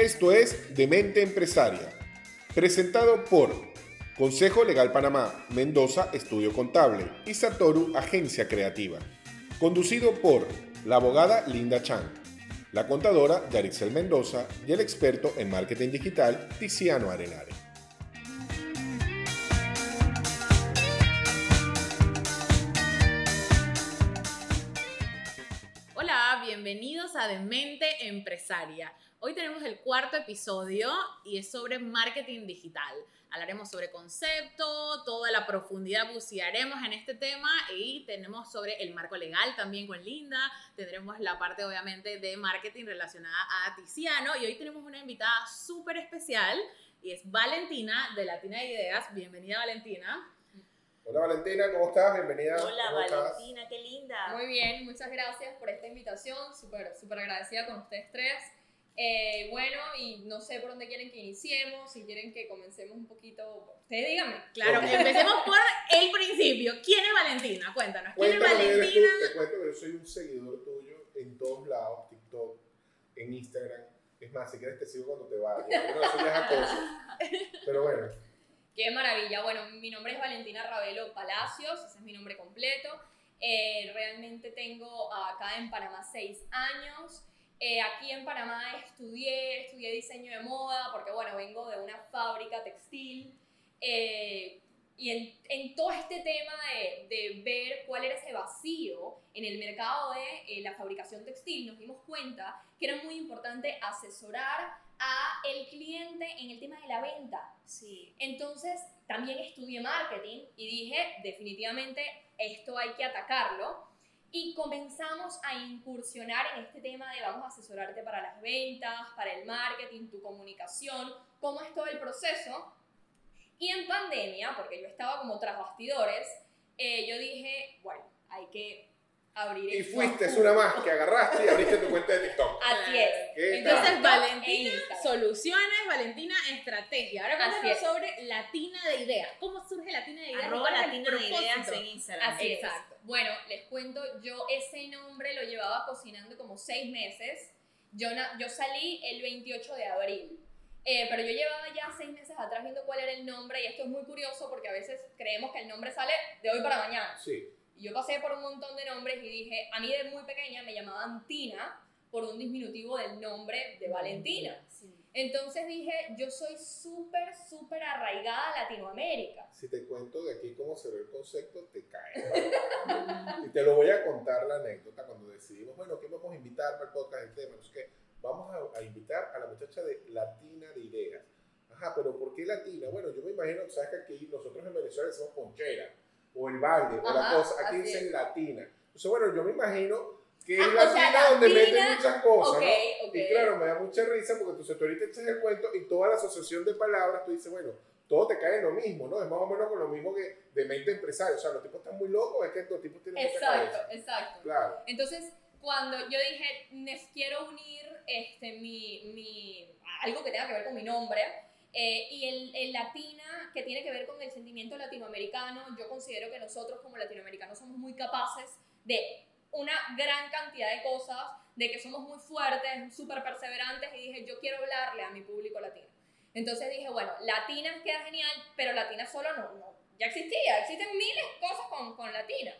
Esto es Demente Empresaria, presentado por Consejo Legal Panamá, Mendoza Estudio Contable y Satoru Agencia Creativa. Conducido por la abogada Linda Chan, la contadora Yarixel Mendoza y el experto en marketing digital Tiziano Arenare. Hola, bienvenidos a Demente Empresaria. Hoy tenemos el cuarto episodio y es sobre marketing digital. Hablaremos sobre concepto, toda la profundidad bucearemos en este tema y tenemos sobre el marco legal también con Linda. Tendremos la parte obviamente de marketing relacionada a Tiziano y hoy tenemos una invitada súper especial y es Valentina de Latina Ideas. Bienvenida Valentina. Hola Valentina, ¿cómo estás? Bienvenida. Hola ¿Cómo estás? Valentina, qué linda. Muy bien, muchas gracias por esta invitación, súper súper agradecida con ustedes tres. Eh, bueno, y no sé por dónde quieren que iniciemos, si quieren que comencemos un poquito, ustedes díganme. Claro, empecemos por el principio. ¿Quién es Valentina? Cuéntanos. ¿Quién es tú, Valentina? te cuento que yo soy un seguidor tuyo en todos lados, TikTok, en Instagram. Es más, si quieres te sigo cuando te vayas. Bueno, eso ya es acoso. Pero bueno, Qué maravilla. Bueno, mi nombre es Valentina Ravelo Palacios, ese es mi nombre completo. Eh, realmente tengo acá en Panamá seis años. Eh, aquí en Panamá estudié, estudié diseño de moda porque, bueno, vengo de una fábrica textil. Eh, y en, en todo este tema de, de ver cuál era ese vacío en el mercado de eh, la fabricación textil, nos dimos cuenta que era muy importante asesorar a el cliente en el tema de la venta. Sí. Entonces, también estudié marketing y dije, definitivamente, esto hay que atacarlo. Y comenzamos a incursionar en este tema de vamos a asesorarte para las ventas, para el marketing, tu comunicación, cómo es todo el proceso. Y en pandemia, porque yo estaba como tras bastidores, eh, yo dije, bueno, hay que abrir y fuiste es una más que agarraste y abriste tu cuenta de TikTok. Así es. ¿Qué Entonces, tal? Valentina, E Instagram. soluciones, Valentina, estrategia. Ahora cuéntanos es. sobre Latina de Ideas. ¿Cómo surge Latina de Ideas? Arroba Latina de Ideas en Instagram. Así es. Exacto. Bueno, les cuento, yo ese nombre lo llevaba cocinando como seis meses. Yo, na- yo salí el 28 de abril. Eh, pero yo llevaba ya seis meses atrás viendo cuál era el nombre y esto es muy curioso porque a veces creemos que el nombre sale de hoy para mañana. Sí. Y yo pasé por un montón de nombres y dije, a mí de muy pequeña me llamaban Tina por un disminutivo del nombre de Valentina. Sí. Entonces dije, yo soy súper, súper arraigada a Latinoamérica. Si te cuento de aquí cómo se ve el concepto, te cae. y te lo voy a contar la anécdota cuando decidimos, bueno, ¿qué vamos a invitar para el podcast? El tema, sé qué. Vamos a, a invitar a la muchacha de Latina de Ideas. Ajá, pero ¿por qué Latina? Bueno, yo me imagino, sabes que aquí nosotros en Venezuela decimos ponchera, o el balde, o la cosa. Aquí dicen es. Latina. Entonces, bueno, yo me imagino que es Ah, Latina sea, donde Latina, meten muchas cosas, ok, ¿no? ok. Y claro, me da mucha risa porque entonces tú ahorita echas el cuento y toda la asociación de palabras, tú dices, bueno, todo te cae en lo mismo, ¿no? Es más o menos con lo mismo que de mente empresario. O sea, los tipos están muy locos, es que los tipos tienen mucha Exacto, cabeza. exacto. Claro. Entonces, cuando yo dije, "Nes- quiero unir este, mi, mi, algo que tenga que ver con mi nombre, eh, y el, el latina, que tiene que ver con el sentimiento latinoamericano, yo considero que nosotros como latinoamericanos somos muy capaces de una gran cantidad de cosas, de que somos muy fuertes, súper perseverantes, y dije, yo quiero hablarle a mi público latino. Entonces dije, bueno, latina queda genial, pero latina solo no, no, ya existía, existen miles de cosas con, con latina.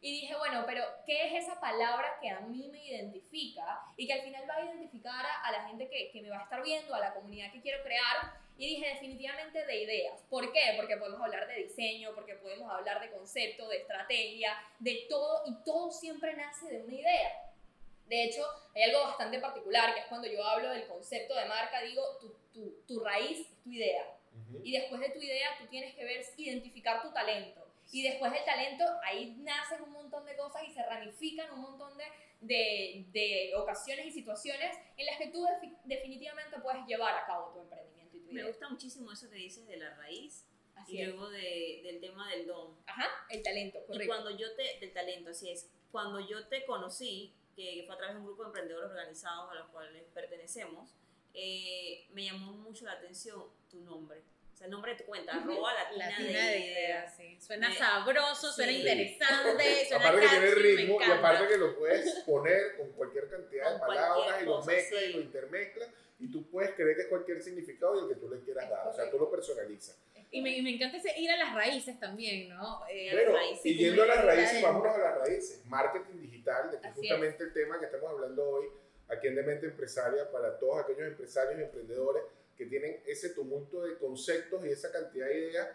Y dije, bueno, pero ¿qué es esa palabra que a mí me identifica y que al final va a identificar a, a la gente que, que me va a estar viendo, a la comunidad que quiero crear? Y dije definitivamente de ideas. ¿Por qué? Porque podemos hablar de diseño, porque podemos hablar de concepto, de estrategia, de todo, y todo siempre nace de una idea. De hecho, hay algo bastante particular, que es cuando yo hablo del concepto de marca, digo, tu, tu, tu raíz es tu idea. Ujú. Y después de tu idea, tú tienes que ver, identificar tu talento. Y después del talento, ahí nacen un montón de cosas y se ramifican un montón de, de, de ocasiones y situaciones en las que tú defi- definitivamente puedes llevar a cabo tu emprendimiento Me gusta muchísimo eso que dices de la raíz Así y es. luego de- del tema del don. Ajá, el talento, Y correcto. cuando yo te, del talento, así es, cuando yo te conocí, que fue a través de un grupo de emprendedores organizados a los cuales pertenecemos, eh, me llamó mucho la atención tu nombre. O sea, el nombre de tu cuenta, arroba latina, Latina de, de ideas. sí. Suena De- sabroso, suena Sí. interesante, suena Aparte que tiene ritmo y aparte que lo puedes poner con cualquier cantidad de Con palabras cualquier y lo mezclas sí. y lo intermezclas y tú puedes creer que es cualquier significado y el que tú le quieras Es dar. O sea, tú lo personalizas. Y me, y me encanta ese ir a las raíces también, ¿no? Eh, Bueno, Bueno, raíces, y yendo a las raíces, vámonos a las raíces. Marketing digital, de que es Así justamente el tema que estamos hablando hoy aquí en Demente Empresaria para todos aquellos empresarios y emprendedores que tienen ese tumulto de conceptos y esa cantidad de ideas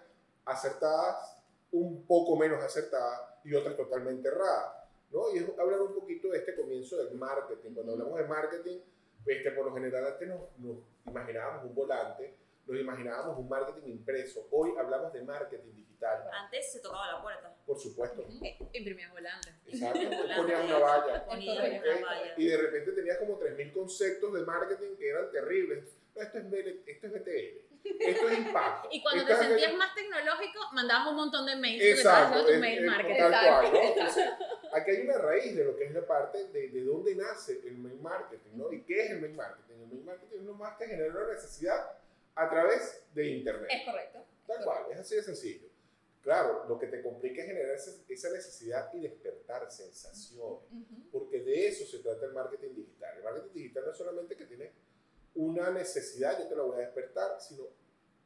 acertadas, un poco menos acertadas y otras totalmente erradas. ¿no? Y es hablar un poquito de este comienzo del marketing. Cuando hablamos de marketing, este, por lo general antes nos, nos imaginábamos un volante, nos imaginábamos un marketing impreso. Hoy hablamos de marketing digital, Antes se tocaba la puerta. por supuesto. imprimías volantes. Exacto, ponías una valla. Ponías correcto. una valla. Y de repente tenías como 3.000 conceptos de marketing que eran terribles. No, esto es, BL esto es BTL, esto es impacto. Y cuando esto te sentías más tecnológico, mandabas un montón de mails Exacto, tu es- mail es marketing. tal cual, ¿no? Exacto. Entonces, aquí hay una raíz de lo que es la parte de, de dónde nace el mail marketing, ¿no? ¿Y qué es el mail marketing? El mail marketing es más que generar una necesidad a través de Internet. Es correcto. Tal cual, es así de sencillo. Claro, lo que te complica es generar esa, necesidad y despertar sensaciones, Ujú. porque de eso se trata el marketing digital. El marketing digital no es solamente que tiene una necesidad, yo te la voy a despertar, sino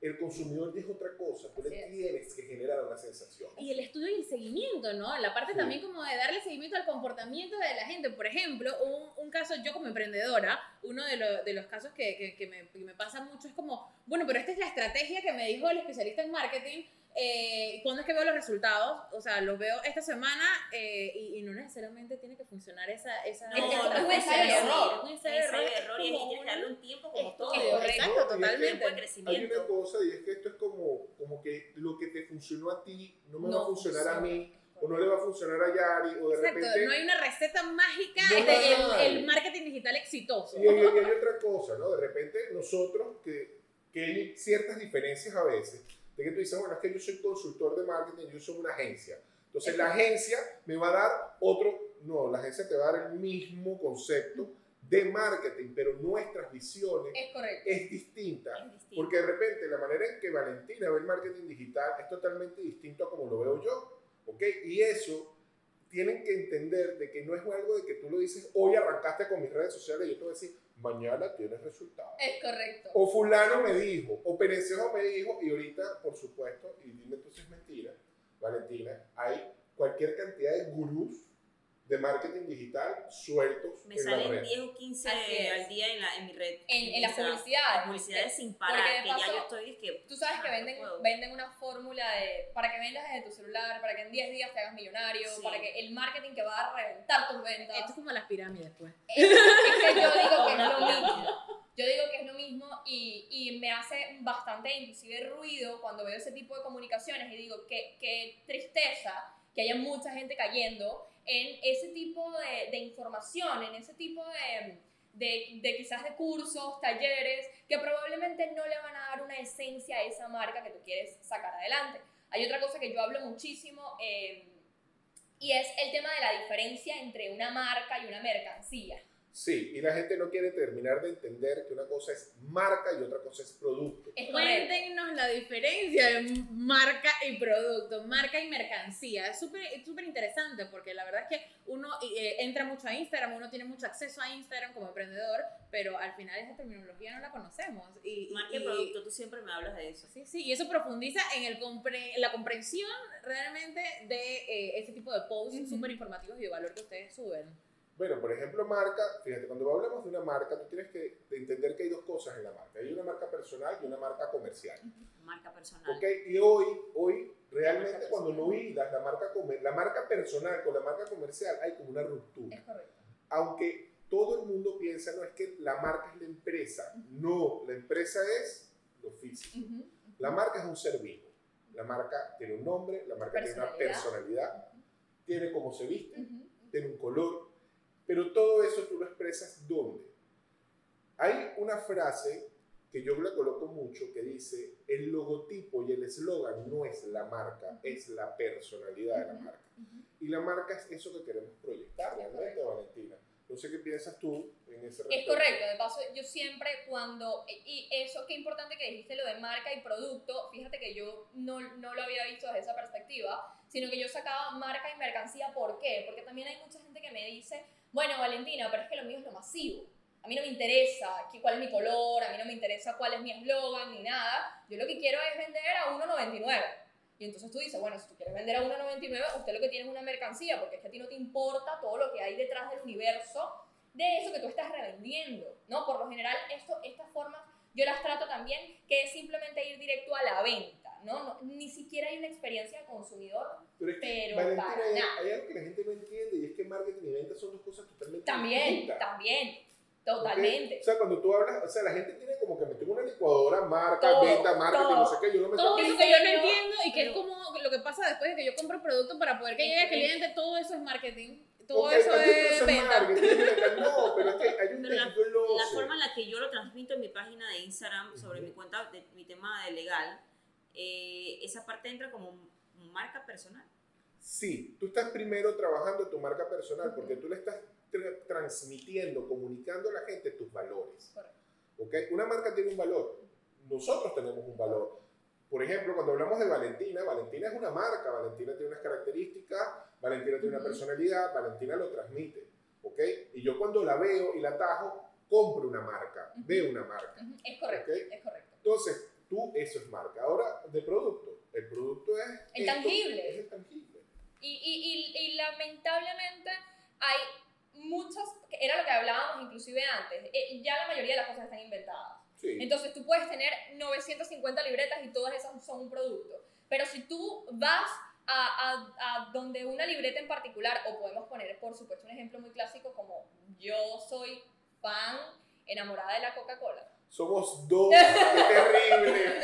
el consumidor es otra cosa, tú le tienes que generar una sensación. Y el estudio y el seguimiento, ¿no? La parte Sí. también como de darle seguimiento al comportamiento de la gente. Por ejemplo, un, un caso, yo como emprendedora, uno de, lo- de los casos que, que- que me, que me pasa mucho es como, bueno, pero esta es la estrategia que me dijo el especialista en marketing. Eh, ¿Cuándo es que veo los resultados? O sea, los veo esta semana eh, y, y no necesariamente tiene que funcionar esa... esa No, Es que no es un ensayo error. Es un ensayo error, error es y tienes que darle un tiempo como Es todo. correcto. Exacto, No, y es que totalmente. Hay una cosa y es que esto es como, como que lo que te funcionó a ti no me va a No funcionar a funciona. mí o no le va a funcionar a Yari o de Exacto, repente... no hay una receta mágica No de hay. el, el marketing digital exitoso. Y hay, y hay otra cosa, ¿no? De repente nosotros, que, que hay ciertas diferencias a veces, de que tú dices, bueno, es que yo soy consultor de marketing, yo soy una agencia. Entonces la agencia me va a dar otro, no, la agencia te va a dar el mismo concepto de marketing, pero nuestras visiones Es es distinta. Es distinto. Porque de repente la manera en que Valentina ve el marketing digital es totalmente distinto a como lo veo yo, ¿ok? Y eso tienen que entender de que no es algo de que tú lo dices, hoy arrancaste con mis redes sociales y yo te voy a decir, mañana tienes resultados. Es correcto. O fulano me dijo, o Perencejo me dijo, y ahorita, por supuesto, y dime tú si es mentira, Valentina, hay cualquier cantidad de gurús de marketing digital sueltos Me en la salen red. 10 o 15 Así es. al día en, la, en mi red. En, en las Instagram. publicidades. Las publicidades sin Porque parar, de que ya paso, yo estoy que Tú sabes que Ah, venden, no venden una fórmula de para que vendas desde tu celular, para que en 10 días te hagas millonario, Sí. para que el marketing que va a reventar tus ventas. Esto es como las pirámides, pues. Es, es que yo digo que es lo mismo. Yo digo que es lo mismo y, y me hace bastante inclusive ruido cuando veo ese tipo de comunicaciones y digo que, que tristeza que haya mucha gente cayendo en ese tipo de, de información, en ese tipo de, de, quizás de cursos, talleres, que probablemente no le van a dar una esencia a esa marca que tú quieres sacar adelante. Hay otra cosa que yo hablo muchísimo eh, y es el tema de la diferencia entre una marca y una mercancía. Sí, y la gente no quiere terminar de entender que una cosa es marca y otra cosa es producto. Cuéntenos la diferencia de marca y producto, marca y mercancía. Es súper es súper interesante porque la verdad es que uno eh, entra mucho a Instagram, uno tiene mucho acceso a Instagram como emprendedor, pero al final esa terminología no la conocemos. Y, marca y y- producto, tú siempre me hablas de eso. Sí, sí, y eso profundiza en el compre- la comprensión realmente de eh, ese tipo de posts Ujú. súper informativos y de valor que ustedes suben. Bueno, por ejemplo, marca, fíjate, cuando hablamos de una marca, tú tienes que entender que hay dos cosas en la marca. Hay una marca personal y una marca comercial. Marca personal. ¿Ok? Y hoy, hoy realmente cuando no hilas la marca, la marca personal con la marca comercial, hay como una ruptura. Es correcto. Aunque todo el mundo piensa, no es que la marca es la empresa. No, la empresa es lo físico. Ujú. La marca es un ser vivo. La marca tiene un nombre, la marca tiene una Personalidad. tiene cómo se viste, Ujú. tiene un color, pero todo eso tú lo expresas ¿dónde? Hay una frase que yo la coloco mucho que dice, el logotipo y el eslogan no es la marca, es la personalidad de la marca. Y la marca es eso que queremos proyectar, realmente, Valentina. Entonces, ¿qué piensas tú en ese Es respecto? correcto, de paso yo siempre cuando, y eso qué importante que dijiste lo de marca y producto, fíjate que yo no, no lo había visto desde esa perspectiva, sino que yo sacaba marca y mercancía, ¿por qué? Porque también hay mucha gente que me dice, bueno Valentina, pero es que lo mío es lo masivo, a mí no me interesa cuál es mi color, a mí no me interesa cuál es mi eslogan ni nada, yo lo que quiero es vender a 1.99. Y entonces tú dices, bueno, si tú quieres vender a 1.99, usted lo que tiene es una mercancía, porque es que a ti no te importa todo lo que hay detrás del universo de eso que tú estás revendiendo, ¿no? Por lo general, esto, estas formas yo las trato también que es simplemente ir directo a la venta, ¿no? No- ni siquiera hay una experiencia de consumidor. Pero es que, Pero Valentina, para hay, nada. hay algo que la gente no entiende y es que marketing y venta son dos cosas totalmente También, distintas. también, ¿ok? totalmente. O sea, cuando tú hablas, o sea, la gente tiene como que meter una licuadora, marca, Todo, venta, marketing, todo. no sé qué, yo no me Todo eso que yo no entiendo y que es como lo que pasa después de que yo compro el producto para poder que llegue al que- cliente, todo eso es marketing. Todo eso es venta. No, pero es que hay un Pero la-. La forma en la que yo lo transmito en mi página de Instagram sobre mi cuenta, de mi tema de legal, eh, esa parte entra como marca personal. Sí, tú estás primero trabajando tu marca personal porque tú le estás tra- transmitiendo, comunicando a la gente tus valores. Correcto. ¿ok? Una marca tiene un valor, nosotros tenemos un valor. Por ejemplo, cuando hablamos de Valentina, Valentina es una marca, Valentina tiene unas características, Valentina tiene una personalidad, Valentina lo transmite. ¿ok? Y yo cuando la veo y la atajo, compro una marca, Ujú. veo una marca. Ujú, Es correcto, Ok. es correcto. Entonces, tú, eso es marca. Ahora, de producto. El producto es... El tangible. Es el tangible. Y, y, y, y lamentablemente hay muchas, era lo que hablábamos inclusive antes, eh, ya la mayoría de las cosas están inventadas. Sí. Entonces tú puedes tener 950 libretas y todas esas son un producto. Pero si tú vas a, a, a donde una libreta en particular, o podemos poner por supuesto un ejemplo muy clásico como yo soy fan enamorada de la Coca-Cola. Somos dos, qué terrible.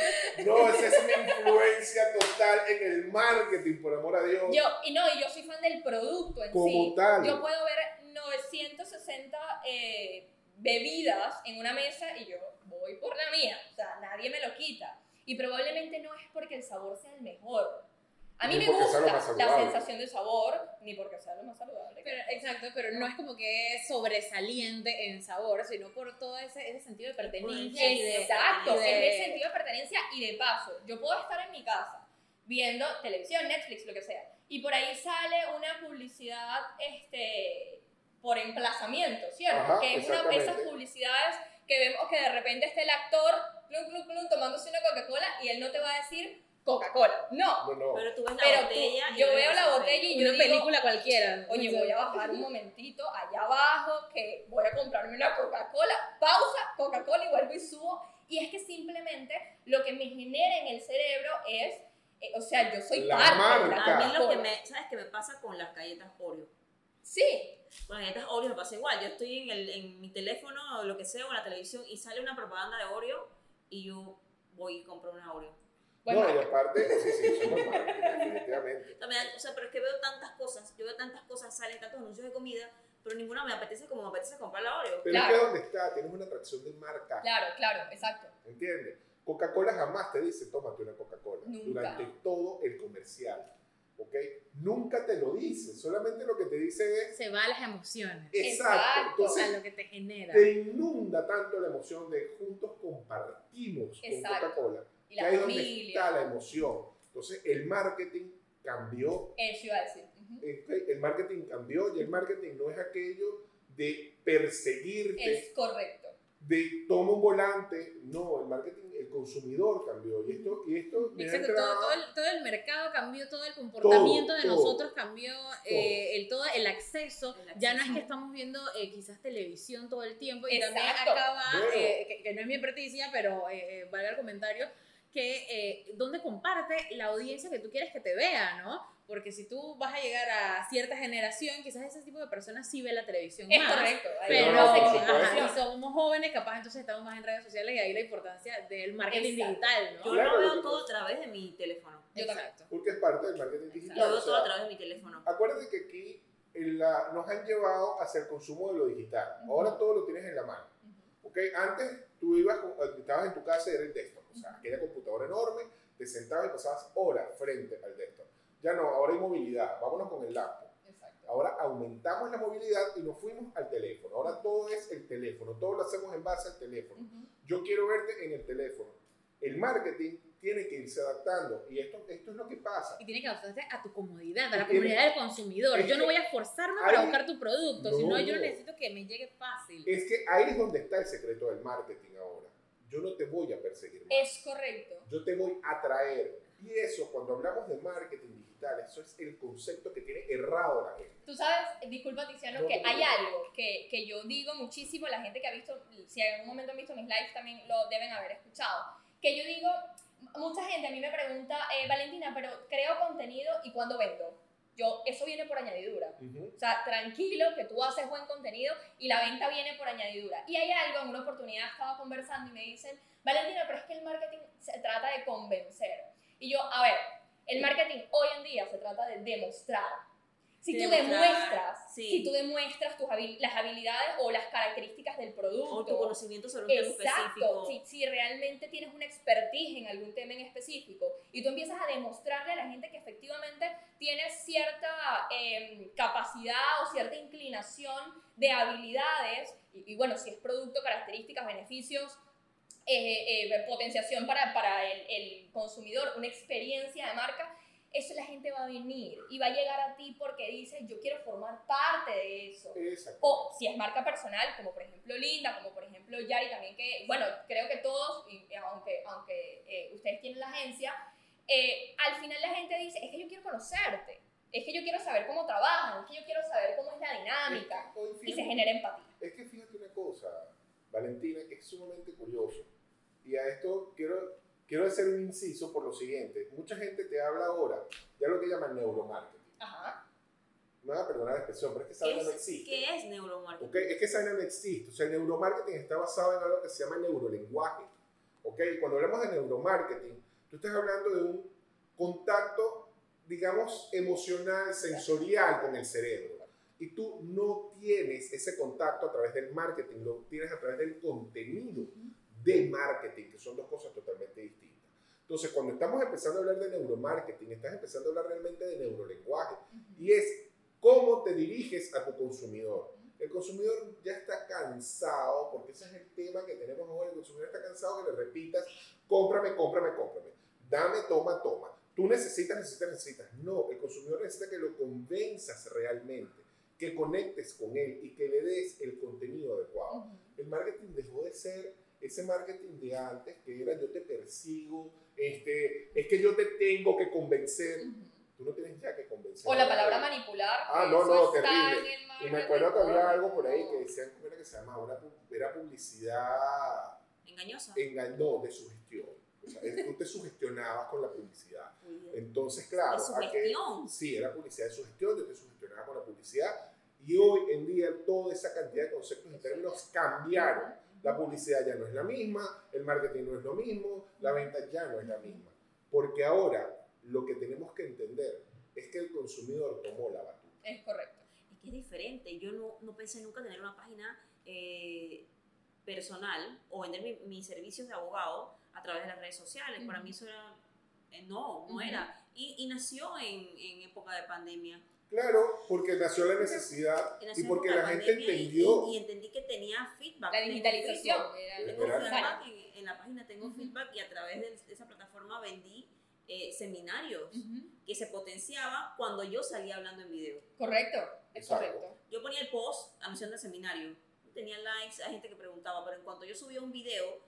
No, esa es una influencia total en el marketing, por amor a Dios. Yo, y no, y yo soy fan del producto en Como sí. tal. Yo puedo ver 960 eh, bebidas en una mesa y yo voy por la mía. O sea, nadie me lo quita. Y probablemente no es porque el sabor sea el mejor. A mí Ni me gusta la saludable. sensación del sabor, ni porque sea lo más saludable. Pero, exacto, pero no es como que es sobresaliente en sabor, sino por todo ese, ese sentido de pertenencia y de... Exacto, y de- es el sentido de pertenencia y de paso. Yo puedo estar en mi casa viendo televisión, Netflix, lo que sea, y por ahí sale una publicidad este, por emplazamiento, ¿cierto? Ajá, que es una de esas publicidades que vemos que de repente está el actor clum, clum, clum, tomándose una Coca-Cola y él no te va a decir Coca-Cola. No. No, no. Pero tú ves la Pero tú- botella. yo veo la botella y yo Una digo, película cualquiera. Oye, voy a bajar un momentito allá abajo, que voy a comprarme una Coca-Cola, pausa, Coca-Cola y vuelvo y subo. Y es que simplemente lo que me genera en el cerebro es, eh, o sea, yo soy La parte de marca. la A mí lo que me, ¿sabes qué me pasa con las galletas Oreo? Sí, Con las galletas Oreo me pasa igual. Yo estoy en, el, en mi teléfono o lo que sea, o en la televisión, y sale una propaganda de Oreo, y yo voy y compro una Oreo. Buen no, y aparte, sí, sí, somos marketing, definitivamente. También, o sea, pero es que veo tantas cosas, yo veo tantas cosas, salen tantos anuncios de comida, pero ninguna me apetece como me apetece comprar la Oreo. Pero Claro. es que donde está, tienes una atracción de marca. Claro, claro, exacto. ¿Entiendes? Coca-Cola jamás te dice, tómate una Coca-Cola. Durante todo el comercial. ¿Ok? Nunca te lo dice. Solamente lo que te dice es, Se va a las emociones. exacto. Exacto. a Entonces, lo que te genera. te inunda tanto la emoción de juntos compartimos Exacto. con Coca-Cola. Y Que la ahí donde familia. está la emoción. Entonces, el marketing cambió. Eso iba a decir. Ujú. ¿ok? El marketing cambió y el marketing no es aquello de perseguirte, Es correcto. de toma un volante. No, el marketing, el consumidor cambió. Y esto, y esto Exacto, todo, entrado- todo, el, todo el mercado cambió, todo el comportamiento de todo. nosotros cambió, eh, el, todo el acceso. El Ya no es acceso. que estamos viendo eh, quizás televisión todo el tiempo y también Exacto. acá va, Bueno. eh, que, que no es mi experticia, pero eh, eh, valga el comentario, que eh, donde comparte la audiencia que tú quieres que te vea, ¿no? Porque si tú vas a llegar a cierta generación, quizás ese tipo de personas sí ve la televisión Es más. correcto. Pero, No, ajá, si somos jóvenes, capaz entonces estamos más en redes sociales y ahí la importancia del marketing Exacto. digital, ¿no? Yo Claro, lo veo todo a través de mi teléfono. Exacto. Porque es parte del marketing digital. Lo o veo sea, todo a través de mi teléfono. Acuérdate que aquí en la- nos han llevado hacia el consumo de lo digital. Ujú. Ahora todo lo tienes en la mano. ¿ok? Antes tú ibas, estabas en tu casa y era el desktop. O sea, aquella computadora enorme, te sentabas y pasabas horas frente al desktop. Ya no, ahora hay movilidad. Vámonos con el laptop. Exacto. Ahora aumentamos la movilidad y nos fuimos al teléfono. Ahora todo es el teléfono, todo lo hacemos en base al teléfono. Yo quiero verte en el teléfono. El marketing tiene que irse adaptando y esto, esto es lo que pasa. Y tiene que adaptarse a tu comodidad, a la comodidad del consumidor. Yo no voy a forzarme hay- para buscar tu producto, No, sino yo necesito que me llegue fácil. Es que ahí es donde está el secreto del marketing ahora. Yo no te voy a perseguir más. Es correcto. Yo te voy a traer. Y eso, cuando hablamos de marketing digital, eso es el concepto que tiene errado la gente. Tú sabes, disculpa Tiziano, No, que no, no. hay algo que, que yo digo muchísimo, la gente que ha visto, si en algún momento han visto mis lives también lo deben haber escuchado, que yo digo, mucha gente a mí me pregunta, eh, Valentina, pero creo contenido y cuándo vendo. Yo, eso viene por añadidura. O sea, tranquilo, que tú haces buen contenido y la venta viene por añadidura. Y hay algo, en una oportunidad estaba conversando y me dicen, Valentina, pero es que el marketing se trata de convencer. Y yo, a ver, el marketing hoy en día se trata de demostrar. Si tú demuestras, sí. si tú demuestras tus habil- las habilidades o las características del producto, O tu conocimiento sobre un tema Exacto, específico. si, si realmente tienes una expertise en algún tema en específico y tú empiezas a demostrarle a la gente que efectivamente tienes cierta em, capacidad o cierta inclinación de habilidades, y, y bueno, si es producto, características, beneficios, eh, eh, potenciación para, para el, el consumidor, una experiencia de marca, eso la gente va a venir y va a llegar a ti porque dice, yo quiero formar parte de eso. Exacto. O si es marca personal, como por ejemplo Linda, como por ejemplo Yari también, que, bueno, creo que todos, aunque, aunque eh, ustedes tienen la agencia, eh, al final la gente dice, es que yo quiero conocerte, es que yo quiero saber cómo trabajan, es que yo quiero saber cómo es la dinámica, Es que hoy, y se fíjate, genera empatía. es que fíjate una cosa, Valentina, que es sumamente curioso. Y a esto quiero, quiero hacer un inciso por lo siguiente. Mucha gente te habla ahora de lo que llaman neuromarketing. Ajá. Me van a perdonar la expresión, pero es que esa ¿Qué vaina no existe. ¿Qué es neuromarketing? ¿ok? Es que esa vaina no existe. O sea, el neuromarketing está basado en algo que se llama neurolenguaje. ¿ok? Y cuando hablamos de neuromarketing, tú estás hablando de un contacto, digamos, emocional, sensorial con el cerebro. Y tú no tienes ese contacto a través del marketing, lo tienes a través del contenido de marketing, que son dos cosas totalmente distintas. Entonces, cuando estamos empezando a hablar de neuromarketing, estás empezando a hablar realmente de neurolenguaje. Y es cómo te diriges a tu consumidor. El consumidor ya está cansado, porque ese es el tema que tenemos hoy. El consumidor está cansado que le repitas, cómprame, cómprame, cómprame. Dame, toma, toma. Tú necesitas, necesitas, necesitas. No, el consumidor necesita que lo convenzas realmente, que conectes con él y que le des el contenido adecuado. Ujú. El marketing dejó de ser ese marketing de antes, que era yo te persigo, este, es que yo te tengo que convencer. Ujú. Tú no tienes ya que convencer. O la a palabra manipular. Ah, no, no, terrible. Y me acuerdo que había algo por ahí que decían, ¿cómo era que se llamaba? Una pu- era publicidad Engañosa. enga- no, de sugestión. O sea, es- tú te sugestionabas con la publicidad. Entonces, claro, De aquel- sugestión. sí, era publicidad de sugestión, yo te sugestionaba con la publicidad. Y hoy en día toda esa cantidad de conceptos y términos cambiaron. La publicidad ya no es la misma, el marketing no es lo mismo, la venta ya no es la misma. Porque ahora lo que tenemos que entender es que el consumidor tomó la batuta. Es correcto. Es que es diferente. Yo no, no pensé nunca tener una página eh, personal o vender mi- mis servicios de abogado a través de las redes sociales. Para mí eso era... eh, no, no era. Y, y nació en, en época de pandemia. Claro, porque nació la necesidad Y nació y porque la de gente entendió. Y, y entendí que tenía feedback. La Tengo digitalización. feedback. era Tengo Literal. feedback en, en la página, tengo Ujú. feedback y a través de, de esa plataforma vendí eh, seminarios Ujú. que se potenciaban cuando yo salía hablando en video. Correcto, es Exacto. correcto. Yo ponía el post anunciando el seminario, tenía likes, hay gente que preguntaba, pero en cuanto yo subía un video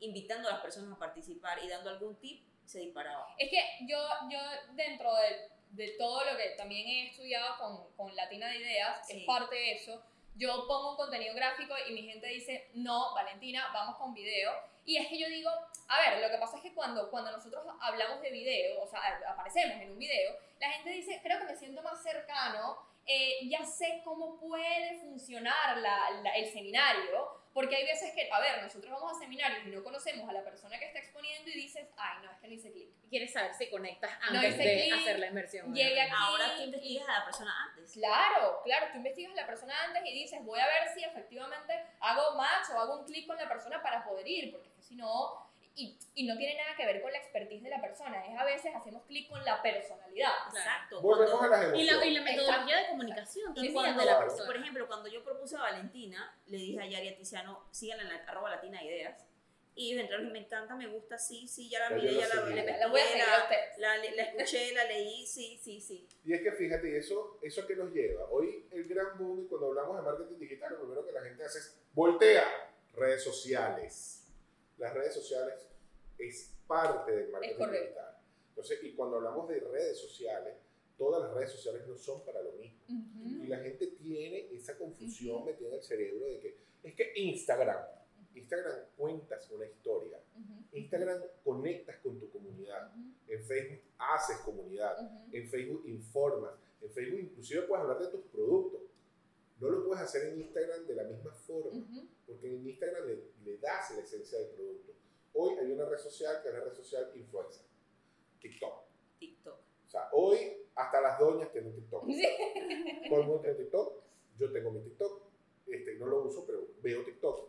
invitando a las personas a participar y dando algún tip, se disparaba. Es que yo, yo dentro de, de todo lo que también he estudiado con, con Latina de Ideas, Sí. es parte de eso, yo pongo un contenido gráfico y mi gente dice, no, Valentina, vamos con video. Y es que yo digo, a ver, lo que pasa es que cuando, cuando nosotros hablamos de video, o sea, aparecemos en un video, la gente dice, creo que me siento más cercano, eh, ya sé cómo puede funcionar la- la- el seminario, porque hay veces que, a ver, nosotros vamos a seminarios y no conocemos a la persona que está exponiendo y dices, ay, no, es que no hice clic. Y quieres saber si conectas No antes hice de clic, hacer la inversión. llegué aquí. Ahora tú investigas a la persona antes. Claro, claro, tú investigas a la persona antes y dices, voy a ver si efectivamente hago match o hago un clic con la persona para poder ir, porque si no, y, y no tiene nada que ver con la expertise de la persona, es a veces hacemos clic con la personalidad. Exacto. Volvemos Cuando- a las Y la, y la metodología de comunicación Y también cuando, de la persona. por ejemplo, cuando yo propuse a Valentina, le dije a Yari a Tiziano, síganla en la, arroba latina ideas. Y ellos entraron y me encanta, me gusta, sí, sí, ya la miré, ya la la, le La voy a la, la, la escuché, la leí, sí, sí, sí. Y es que fíjate, eso, eso que nos lleva. Hoy el gran boom, y cuando hablamos de marketing digital, lo primero que la gente hace es voltea redes sociales. Las redes sociales es parte del marketing digital. Entonces, y cuando hablamos de redes sociales, todas las redes sociales no son para lo mismo. Ujú. Y la gente tiene esa confusión metida en el cerebro de que es que Instagram, Instagram cuentas una historia. Ujú. Instagram conectas con tu comunidad. En Facebook haces comunidad. En Facebook informas. En Facebook inclusive puedes hablar de tus productos. No lo puedes hacer en Instagram de la misma forma, porque en Instagram le, le das la esencia del producto. Hoy hay una red social que es la red social influencer, TikTok. TikTok. O sea, hoy hasta las doñas tienen TikTok. Todo el mundo tiene TikTok. Yo tengo mi TikTok. Este, no lo uso, pero veo TikTok.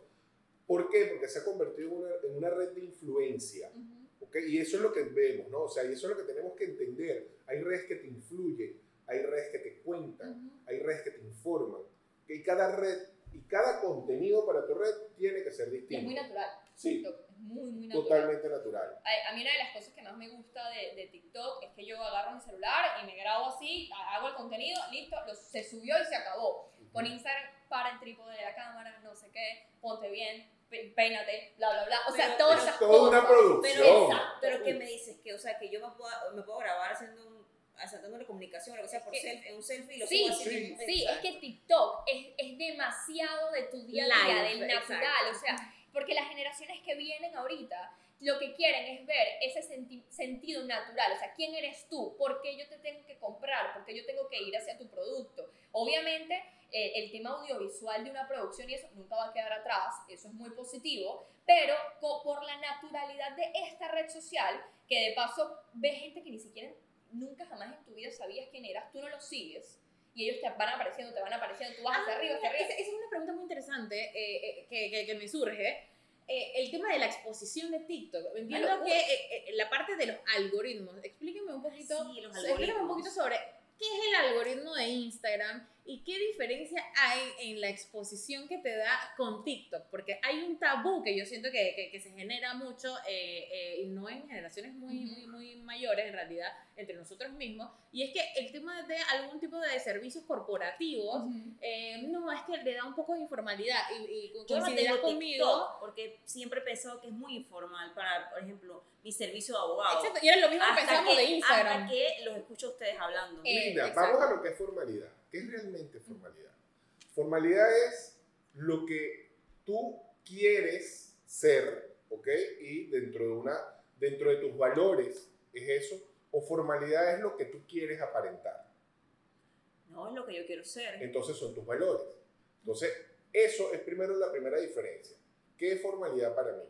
¿Por qué? Porque se ha convertido en una, en una red de influencia. Ujú. ¿ok? Y eso es lo que vemos, ¿no? O sea, y eso es lo que tenemos que entender. Hay redes que te influyen, hay redes que te cuentan, Ujú. hay redes que te informan. Y cada red y cada contenido para tu red tiene que ser Y distinto. es muy natural. Sí, TikTok muy, muy natural. totalmente natural. A, a mí una de las cosas que más me gusta de, de TikTok es que yo agarro mi celular y me grabo así, hago el contenido, listo, lo- se subió y se acabó. Con Instagram, para el trípode de la cámara, no sé qué, ponte bien, pe- peínate, bla, bla, bla. O sea, Pero- todas pero esas Toda una producción. Pero, exacto, pero ¿qué me dices? Que, o sea, que yo me puedo, me puedo grabar haciendo un, haciendo una comunicación, lo que sea, por que- selfie, un selfie y lo Sí, así sí. Sí, es que TikTok es, es demasiado de tu día a día, del natural. exacto. O sea, porque las generaciones que vienen ahorita lo que quieren es ver ese senti- sentido natural. O sea, ¿quién eres tú? ¿Por qué yo te tengo que comprar? ¿Por qué yo tengo que ir hacia tu producto? Obviamente, eh, el tema audiovisual de una producción y eso nunca va a quedar atrás. Eso es muy positivo. Pero por la naturalidad de esta red social, que de paso ve gente que ni siquiera nunca jamás en tu vida sabías quién eras, tú no los sigues y ellos te van apareciendo, te van apareciendo, tú vas hacia Ah, arriba, hacia arriba. Esa, esa es una pregunta muy interesante eh, eh, que, que- que me surge. Eh, el tema de la exposición de TikTok. Entiendo Una que eh, eh, la parte de los algoritmos. Explíqueme un poquito. Sí, los explíqueme un algoritmos. poquito sobre qué es el algoritmo de Instagram y qué diferencia hay en la exposición que te da con TikTok. Porque hay un tabú que yo siento que, que- que se genera mucho, eh, eh, y no en generaciones muy, muy, muy mayores, en realidad, entre nosotros mismos. Y es que el tema de algún tipo de servicios corporativos. Eh, no, es que le da un poco de informalidad y, y Yo no tengo conmigo. TikTok porque siempre pensado que es muy informal para, por ejemplo, mi servicio de abogado. Exacto, y era lo mismo que Hasta pensábamos que, de Instagram. hasta que los escucho a ustedes hablando. Eh, Linda, vamos a lo que es formalidad. ¿Qué es realmente formalidad? Formalidad es lo que tú quieres ser, ¿ok? Y dentro de, una, dentro de tus valores es eso. O formalidad es lo que tú quieres aparentar. No es lo que yo quiero ser. Entonces son tus valores. Entonces, eso es primero la primera diferencia. ¿Qué es formalidad para mí?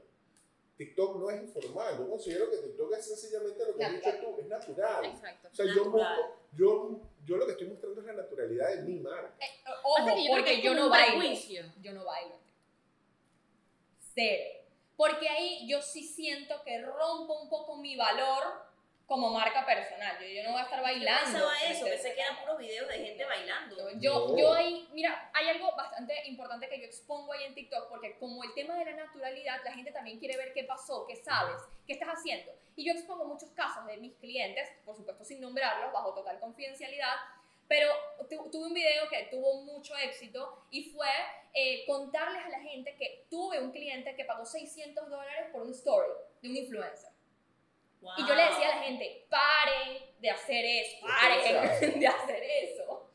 TikTok no es informal. Yo considero que TikTok es sencillamente lo que has dicho tú, es natural. Exacto. O sea, yo, Natural. busco- yo, yo lo que estoy mostrando es la naturalidad de mi marca. Eh, ojo, yo creo que porque es yo no bailo. prejuicio. Yo no bailo. Cero. Porque ahí yo sí siento que rompo un poco mi valor como marca personal. Yo, yo no voy a estar Yo bailando. pensaba eso, pensé que eran puros videos de gente bailando. Yo, No. yo ahí, mira, hay algo bastante importante que yo expongo ahí en TikTok, porque como el tema de la naturalidad, la gente también quiere ver qué pasó, qué sabes, qué estás haciendo. Y yo expongo muchos casos de mis clientes, por supuesto sin nombrarlos, bajo total confidencialidad, pero tu- tuve un video que tuvo mucho éxito y fue eh, contarles a la gente que tuve un cliente que pagó 600 dólares por un story de un influencer. Y yo le decía a la gente, paren de hacer eso, paren de hacer eso,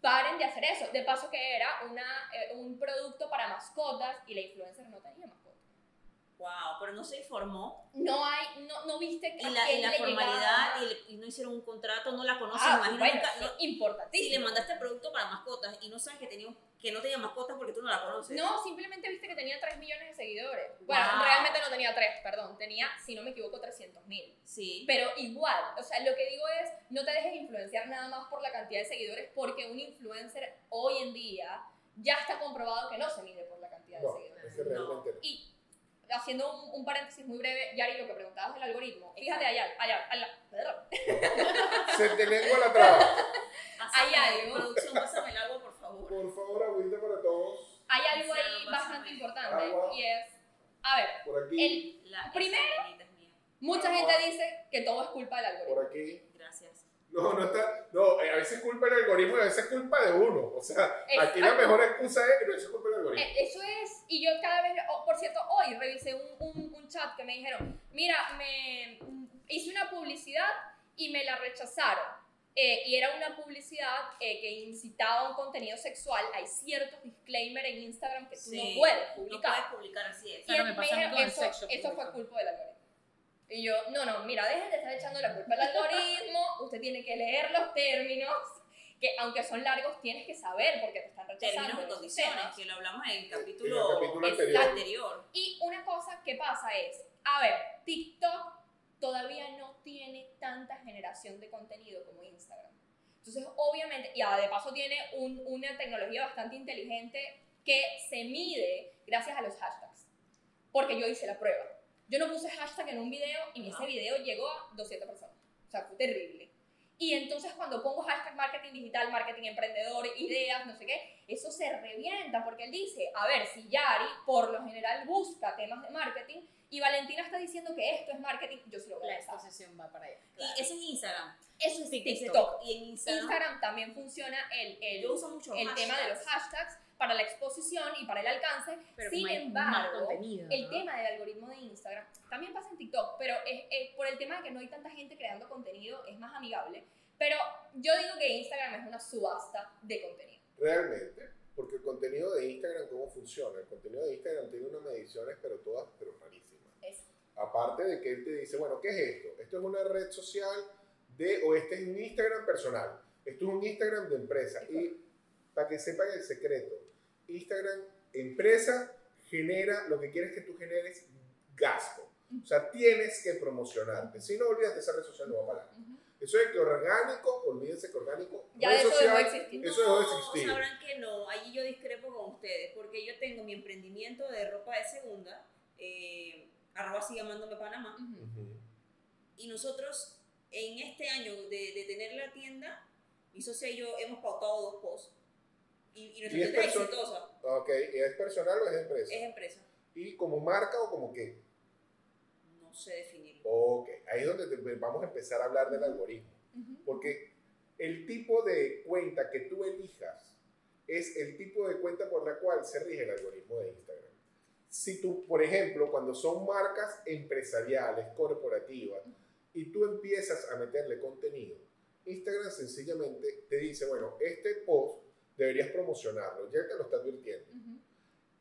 paren de hacer eso. De paso que era una, eh, un producto para mascotas y la influencer no tenía mascotas. Wow, pero no se informó. No hay, no, no viste que Y la, y la formalidad, y, le- y no hicieron un contrato, no la conocen. Ah, bueno, no- importantísimo. si le mandaste el producto para mascotas y no sabes que, tenía, que no tenía mascotas porque tú no la conoces. No, simplemente viste que tenía 3 millones de seguidores. Bueno, Wow. realmente no tenía 3, perdón. Tenía, si no me equivoco, 300 mil. Sí. Pero igual, o sea, lo que digo es, no te dejes influenciar nada más por la cantidad de seguidores, porque un influencer hoy en día ya está comprobado que no se mide por la cantidad de No, seguidores. es que realmente no. Y haciendo un, un paréntesis muy breve, Yari, lo que preguntabas del algoritmo. Fíjate allá, allá, allá. Se te lengua la traba. Hay algo. Producción, pásame el agua, por favor. Por favor, agüita para todos. Hay algo Sí, ahí bastante importante Agua. y es, a ver, Por aquí, el, La, Primero, mucha Agua. gente dice que todo es culpa del algoritmo. por aquí. Gracias. No, no está. No, eh, a veces es culpa del algoritmo y a veces es culpa de uno. O sea, aquí la mejor excusa es que no es culpa del algoritmo. Eh, Eso es, y yo cada vez, oh, por cierto, hoy revisé un, un, un chat que me dijeron, mira, me hice una publicidad y me la rechazaron. Eh, y era una publicidad eh, que incitaba a un contenido sexual. Hay ciertos disclaimers en Instagram que tú Sí, no puedes No publicar. puedes publicar así es. Y Claro, me mí dijeron, eso, eso fue culpa del algoritmo. Y yo, no, no, mira, dejen de estar echando la culpa al algoritmo, usted tiene que leer los términos, que aunque son largos, tienes que saber porque te están rechazando. Términos y condiciones, temas. que lo hablamos en el En el capítulo, capítulo anterior. anterior. Y una cosa que pasa es, a ver, TikTok todavía no tiene tanta generación de contenido como Instagram. Entonces, obviamente, y de paso tiene un- una tecnología bastante inteligente que se mide gracias a los hashtags. Porque yo hice la prueba. Yo no puse hashtag en un video y ese video llegó a 200 personas. O sea, fue terrible. Y entonces cuando pongo hashtag marketing digital, marketing emprendedor, ideas, no sé qué, eso se revienta porque él dice, a ver, si Yari por lo general busca temas de marketing y Valentina está diciendo que esto es marketing, yo sí lo voy a La exposición va para allá. Y ese es Instagram. Eso es TikTok. TikTok. Y en Instagram, Instagram también funciona el, el, yo uso mucho el tema de los hashtags para la exposición y para el alcance. Pero Sin embargo, contenido, el ¿no? tema del algoritmo de Instagram también pasa en TikTok, pero es, es por el tema de que no hay tanta gente creando contenido, es más amigable. Pero yo digo que Instagram es una subasta de contenido. Realmente, porque el contenido de Instagram, ¿cómo funciona? El contenido de Instagram tiene unas mediciones, pero todas, pero rarísimas. Es- Aparte de que él te dice, bueno, ¿qué es esto? Esto es una red social de, o este es un Instagram personal, esto es un Instagram de empresa. Y para que sepan el secreto, Instagram, empresa, genera lo que quieres que tú generes gasto. O sea, tienes que promocionarte. Si no olvidas de esa red social, no va para adelante. Eso es que orgánico, olvídense que orgánico, Ya eso social, dejó de existir. eso dejó de existir. sabrán que no, allí yo discrepo con ustedes, porque yo tengo mi emprendimiento de ropa de segunda, eh, arroba sigue llamándome Panamá, Ujú. Ujú. y nosotros en este año de, de tener la tienda, mi socia y yo hemos pautado dos posts, y, y nuestra Y es exitosa, Ok, ¿y ¿es personal o es empresa? es empresa, ¿Y como marca o como qué? no sé definirlo. Ok, ahí es donde te- vamos a empezar a hablar del algoritmo. Ujú. Porque el tipo de cuenta que tú elijas es el tipo de cuenta por la cual se rige el algoritmo de Instagram. Si tú, por ejemplo, cuando son marcas empresariales, corporativas, y tú empiezas a meterle contenido, Instagram sencillamente te dice, bueno, este post deberías promocionarlo, ya te lo está advirtiendo. Ujú.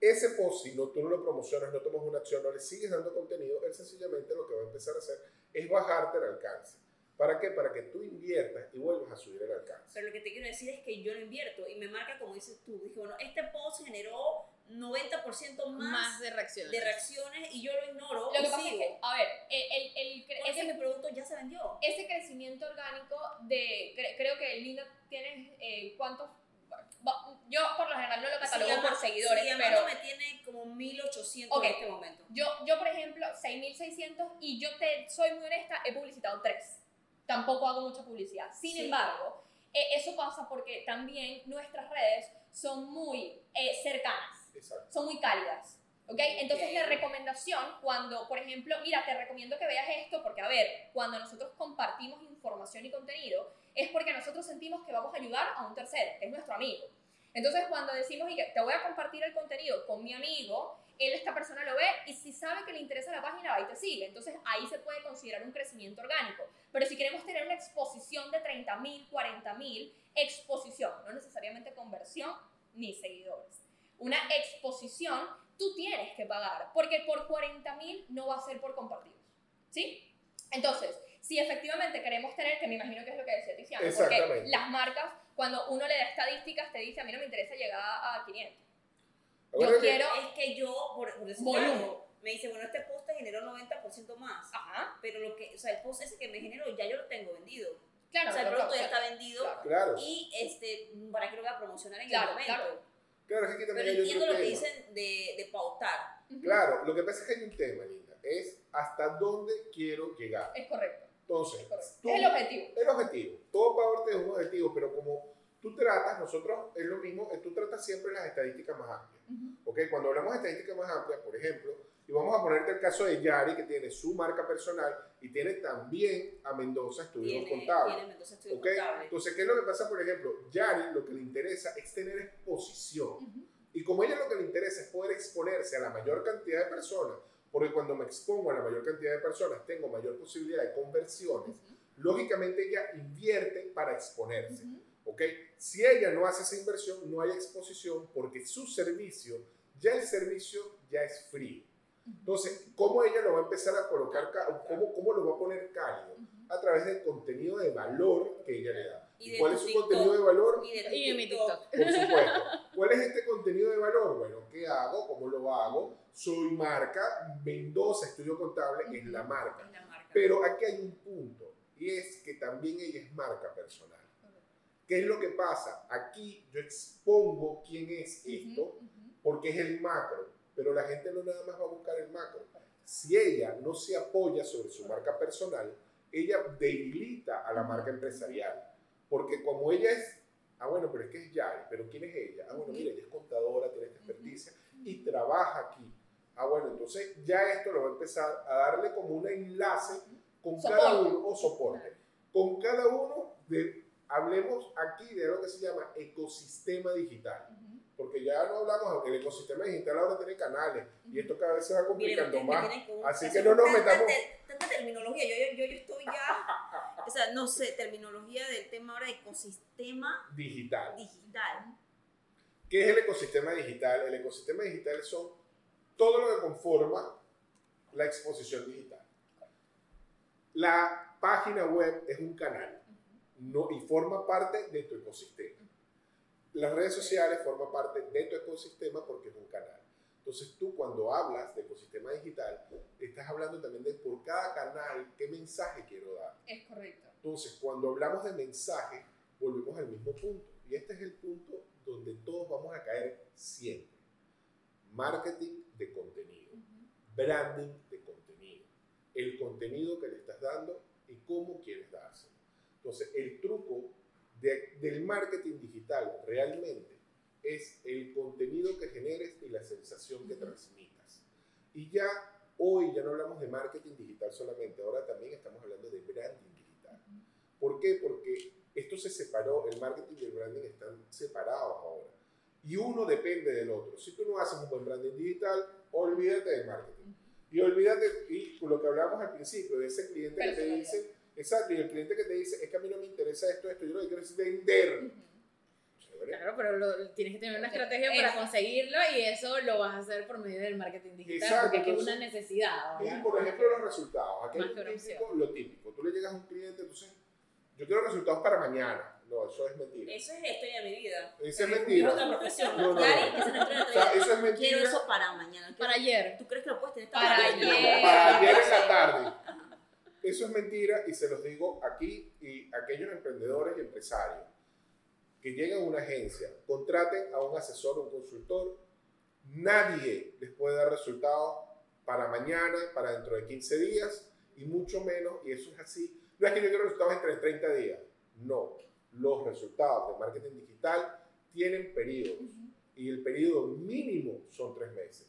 Ese post, si no, tú no lo promocionas, no tomas una acción, no le sigues dando contenido, él sencillamente lo que va a empezar a hacer es bajarte el alcance. ¿Para qué? Para que tú inviertas y vuelvas a subir el alcance. Pero lo que te quiero decir es que yo lo invierto y me marca como dices tú. Dije, bueno, este post generó 90% más, Más de reacciones. de reacciones y yo lo ignoro. Lo que pasa es sigo. que, a ver, el, el, el ese mi producto ya se vendió. ese crecimiento orgánico de, cre- creo que Linda tienes eh, cuántos, yo por lo general no lo catalogo Sigue por ama- seguidores, Sigue pero me tiene como 1800 Ok. en este momento. yo, yo por ejemplo 6600 y yo te soy muy honesta, he publicitado tres, tampoco hago mucha publicidad, sin Sí. embargo, eh, eso pasa porque también nuestras redes son muy eh, cercanas. Exacto. son muy cálidas. ¿Ok? Entonces la recomendación, cuando, por ejemplo, mira, te recomiendo que veas esto, porque a ver, cuando nosotros compartimos información y contenido, es porque nosotros sentimos que vamos a ayudar a un tercero, que es nuestro amigo. Entonces cuando decimos, te voy a compartir el contenido con mi amigo, él, esta persona lo ve y si sabe que le interesa la página, va y te sigue. Entonces ahí se puede considerar un crecimiento orgánico. Pero si queremos tener una exposición de 30 mil, 40 mil, exposición, no necesariamente conversión ni seguidores. Una exposición, tú tienes que pagar, porque por 40 mil no va a ser por compartidos. ¿Sí? Entonces, si efectivamente queremos tener, que me imagino que es lo que decía Tiziano, porque las marcas, cuando uno le da estadísticas, te dice, a mí no me interesa llegar a 500. Yo Acuérdate que- quiero... Es que yo, por, por decir Volumen. me dice, bueno, este post te generó 90% más. Ajá, Pero lo que, o sea, el post ese que me generó, ya yo lo tengo vendido. claro. o sea, el claro, producto ya claro, está vendido. claro. Y este, ¿para qué lo voy a promocionar en Claro, el momento? Claro. Es que aquí también Pero hay entiendo otro lo que dicen de, de pautar. Claro, lo que pasa es que hay un tema, Linda, es hasta dónde quiero llegar. Es correcto. Entonces, es correcto. tú- Es el objetivo. el objetivo. Todo Power es un objetivo, pero como tú tratas, nosotros es lo mismo, eh, tú tratas siempre las estadísticas más amplias. Ujú. ¿ok? Cuando hablamos de estadísticas más amplias, por ejemplo, y vamos a ponerte el caso de Yari, que tiene su marca personal y tiene también a Mendoza Estudios Contables. tiene Mendoza Estudios ¿ok? Contables. Entonces, ¿qué es lo que pasa, por ejemplo? Yari lo que le interesa es tener exposición. Ujú. Y como a ella lo que le interesa es poder exponerse a la mayor cantidad de personas, porque cuando me expongo a la mayor cantidad de personas tengo mayor posibilidad de conversiones, Ujú. lógicamente ella invierte para exponerse. Ujú. ¿ok? Si ella no hace esa inversión, no hay exposición porque su servicio, ya el servicio ya es frío. Entonces, ¿cómo ella lo va a empezar a colocar, ca- cómo, cómo lo va a poner cálido? A través del contenido de valor que ella le da. Y de ¿Cuál es su TikTok. contenido de valor? Y de Y mi TikTok. Por supuesto. ¿Cuál es este contenido de valor? Bueno, ¿qué hago? ¿Cómo lo hago? Soy marca, Mendoza Estudio Contable es la marca. Es la marca. Pero aquí hay un punto, y es que también ella es marca personal. ¿Qué es lo que pasa? Aquí yo expongo quién es esto, Ujú. Ujú. porque es el macro, pero la gente no nada más va a buscar el macro. Si ella no se apoya sobre su marca personal, ella debilita a la marca empresarial, porque como ella es, ah bueno, pero es que es Yari, pero ¿quién es ella? Ah bueno, mira, ella es contadora, tiene esta experticia y trabaja aquí. Ah bueno, entonces ya esto lo va a empezar a darle como un enlace con cada Soporte. uno, o soporte, con cada uno de, hablemos aquí de lo que se llama ecosistema digital. Porque ya no hablamos, el ecosistema digital ahora tiene canales y esto cada vez se va complicando más. Así que no nos metamos- Tanta terminología, yo, yo, yo, yo estoy ya, o sea, no sé, terminología del tema ahora de ecosistema Digital. digital. ¿Qué es el ecosistema digital? El ecosistema digital son todo lo que conforma la exposición digital. La página web es un canal no, y forma parte de tu ecosistema. Las redes sociales forman parte de tu ecosistema porque es un canal. Entonces tú cuando hablas de ecosistema digital, estás hablando también de por cada canal qué mensaje quiero dar. Es correcto. Entonces, cuando hablamos de mensaje, volvemos al mismo punto. Y este es el punto donde todos vamos a caer siempre. Marketing de contenido, branding de contenido, el contenido que le estás dando y cómo quieres dárselo. Entonces, el truco de- del marketing digital realmente es el contenido que generes y la sensación que transmitas. Y ya hoy ya no hablamos de marketing digital solamente, ahora también estamos hablando de branding digital. ¿Por qué? Porque esto se separó, el marketing y el branding están separados ahora. Y uno depende del otro. Si tú no haces un buen branding digital, olvídate del marketing. Y olvídate, y con lo que hablábamos al principio, de ese cliente que te dice, exacto, y el cliente que te dice, es que a mí no me interesa esto, esto, yo lo que quiero es vender. Ujú. Chévere. Claro, pero lo- tienes que tener una estrategia para conseguirlo y eso lo vas a hacer por medio del marketing digital, Exacto, porque aquí es una necesidad. Y ¿verdad? por ejemplo, los resultados. Aquí Más opción. típico, lo típico. Tú le llegas a un cliente, entonces, yo quiero resultados para mañana. No, eso es mentira. Eso es historia de mi vida. Esa es mentira. otra profesión. No, no, Yari, no. es O sea, eso es mentira. Quiero eso para mañana. Para ayer. ¿Tú crees que lo puedes tener esta Para mañana? ayer. Para ayer en la tarde. Eso es mentira y se los digo aquí y aquellos emprendedores y empresarios que lleguen a una agencia, contraten a un asesor o un consultor, nadie les puede dar resultados para mañana, para dentro de 15 días y mucho menos, y eso es así. No es que yo quiero resultados entre 30 días, no. Los resultados de marketing digital tienen periodos y el periodo mínimo son tres meses.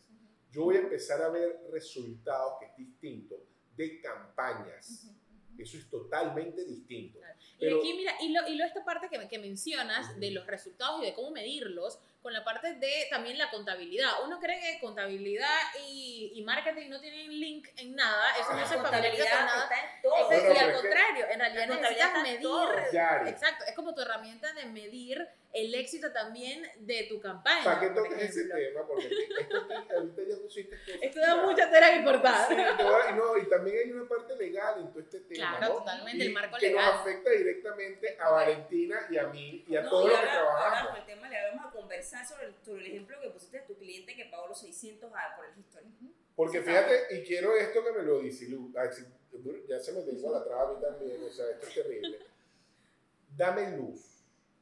Yo voy a empezar a ver resultados que es distinto de campañas. Eso es totalmente distinto. Y Pero- aquí, mira, y lo, y lo esta parte que, que mencionas Ujú. de los resultados y de cómo medirlos, con la parte de también la contabilidad. Uno cree que contabilidad y, y marketing no tienen link en nada, eso no Ah. se familiariza Contabilidad con nada. está en todo. No, no, y al contrario, en realidad necesitas medir. Exacto, es como tu herramienta de medir el éxito también de tu campaña. ¿para qué tocas ese tema? Porque esto aquí, ahorita ya pusiste cosas. Esto da mucha tela que cortar. Sí, no, y también hay una parte legal en todo este tema. Claro, ¿no? totalmente, Y el marco que legal. nos afecta directamente a Valentina y a mí y a No, todos y los que ahora, ahora trabajamos. con el tema le vamos a conversar sobre el, sobre el ejemplo que pusiste de tu cliente que pagó los 600 a- por el history. Porque fíjate, y quiero esto que me lo dice Lu, sí, ya se me hizo la traba a mí también, o sea, esto es terrible. Dame luz,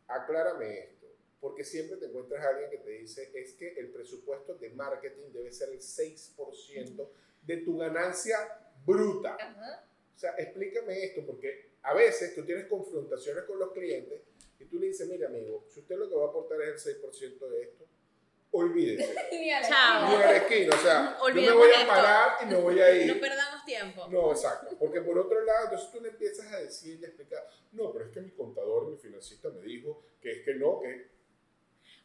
aclárame esto. porque siempre te encuentras a alguien que te dice, es que el presupuesto de marketing debe ser el 6% de tu ganancia bruta. Ajá. O sea, explícame esto, porque a veces tú tienes confrontaciones con los clientes y tú le dices, mire amigo, si usted lo que va a aportar es el 6% de esto, olvídese. Ni a la Chao. Ni a la esquina, o sea, yo me voy a esto. parar y me voy a ir. No perdamos tiempo. No, exacto. Porque por otro lado, entonces tú le empiezas a decir y a explicar, no, pero es que mi contador, mi financista me dijo que es que no, que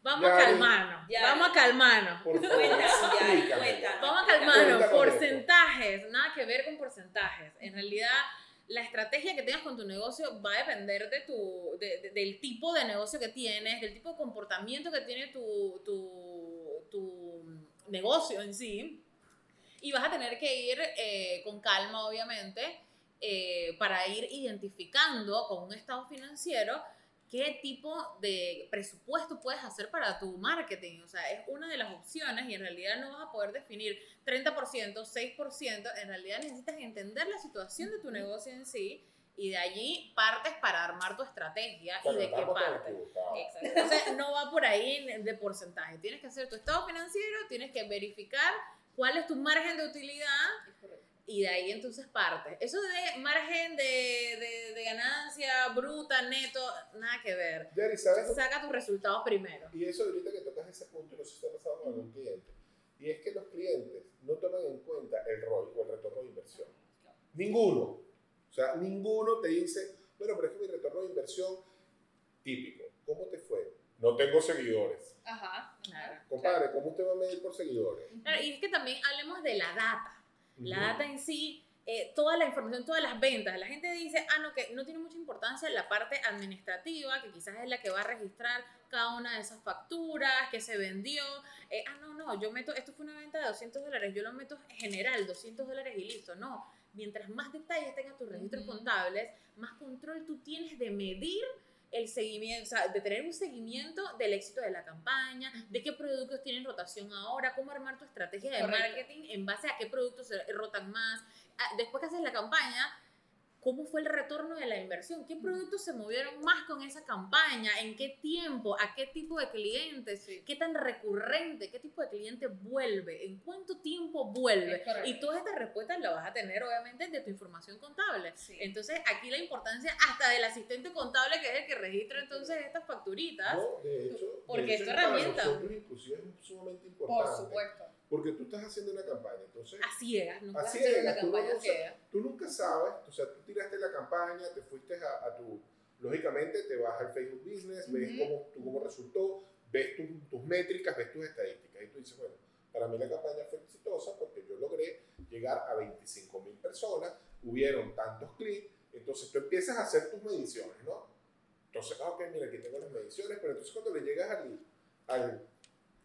Vamos Ya, a calmarnos. ya. Vamos a calmarnos. por favor, Cuéntanos, ya, explícame. cuéntanos. Vamos a Cuenta calmarnos. Porcentajes. Nada que ver con porcentajes. En realidad, la estrategia que tengas con tu negocio va a depender de tu, de- de- del tipo de negocio que tienes, del tipo de comportamiento que tiene tu, tu, tu negocio en sí. Y vas a tener que ir eh, con calma, obviamente, eh, para ir identificando con un estado financiero qué tipo de presupuesto puedes hacer para tu marketing. O sea, es una de las opciones y en realidad no vas a poder definir 30%, 6%. En realidad necesitas entender la situación de tu negocio en sí y de allí partes para armar tu estrategia Pero y de qué estamos tan parte. equivocados. Exacto. Entonces no va por ahí de porcentaje. Tienes que hacer tu estado financiero, tienes que verificar cuál es tu margen de utilidad y de ahí entonces partes. Eso de margen de, de, de ganancia bruta, neto, nada que ver. Jerry, ¿sabes? Saca tus resultados primero. Y eso ahorita que tocas ese punto, no sé si te ha pasado con algún cliente, y es que los clientes no toman en cuenta el ROI o el retorno de inversión. Ninguno. O sea, ninguno te dice, bueno, pero es que mi retorno de inversión típico, ¿cómo te fue? No tengo seguidores. Ajá. Claro. Compadre, ¿cómo usted va a medir por seguidores? Claro, y es que también hablemos de la data. La Ujú. data en sí, eh, toda la información, todas las ventas. La gente dice, ah, no, que no tiene mucha importancia la parte administrativa, que quizás es la que va a registrar cada una de esas facturas, que se vendió. Eh, ah, no, no, yo meto, esto fue una venta de 200 dólares, yo lo meto general, 200 dólares y listo. No, mientras más detalles tengas tus registros Ujú. contables, más control tú tienes de medir el seguimiento, o sea, de tener un seguimiento del éxito de la campaña, de qué productos tienen rotación ahora, cómo armar tu estrategia de Correcto. marketing en base a qué productos rotan más. Ah, Después que haces la campaña, ¿cómo fue el retorno de la inversión? ¿Qué productos se movieron más con esa campaña? ¿En qué tiempo? ¿A qué tipo de clientes? ¿Qué tan recurrente? ¿Qué tipo de cliente vuelve? ¿En cuánto tiempo vuelve? Y todas estas respuestas las vas a tener, obviamente, de tu información contable. Sí. Entonces, aquí la importancia hasta del asistente contable, que es el que registra entonces estas facturitas. No, de hecho, Porque de es hecho, para herramienta. nosotros inclusive es sumamente importante. Por supuesto. Porque tú estás haciendo una campaña, entonces A ciegas, nunca A vas a hacer una tú campaña ciega. tú nunca sabes, o sea, tú tiraste la campaña, te fuiste a, a tu, lógicamente te vas al Facebook Business, ves cómo, tú cómo resultó, ves tu- tus métricas, ves tus estadísticas y tú dices, bueno, para mí la campaña fue exitosa porque yo logré llegar a 25 mil personas, hubieron tantos clics, entonces tú empiezas a hacer tus mediciones, ¿no? Entonces, ah, ok, mira, aquí tengo las mediciones, pero entonces cuando le llegas al, al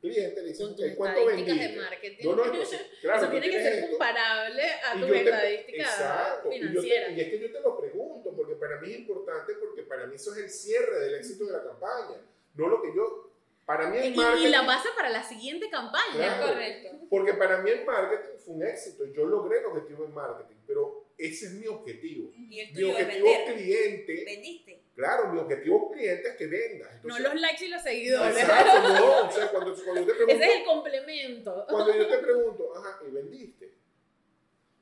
cliente le ok, tus ¿cuánto vendiste? de marketing. No, no, entonces, claro, Eso tiene que ser esto, comparable a y tus estadísticas exacto, y financieras. Y, es que yo te lo pregunto, porque para mí es importante, porque para mí eso es el cierre del éxito de la campaña. No lo que yo. Para mí Y, el y marketing. la base para la siguiente campaña. Claro. Es correcto. Porque para mí el marketing fue un éxito. Yo logré el objetivo en marketing, pero ese es mi objetivo. Y el Mi objetivo vender. cliente, ¿Vendiste? Claro, mi objetivo cliente es que vendas. No Entonces, los likes y los seguidores. Exacto, no. O sea, cuando, cuando yo te pregunto. Ese es el complemento. Cuando yo te pregunto, ajá, ¿y vendiste?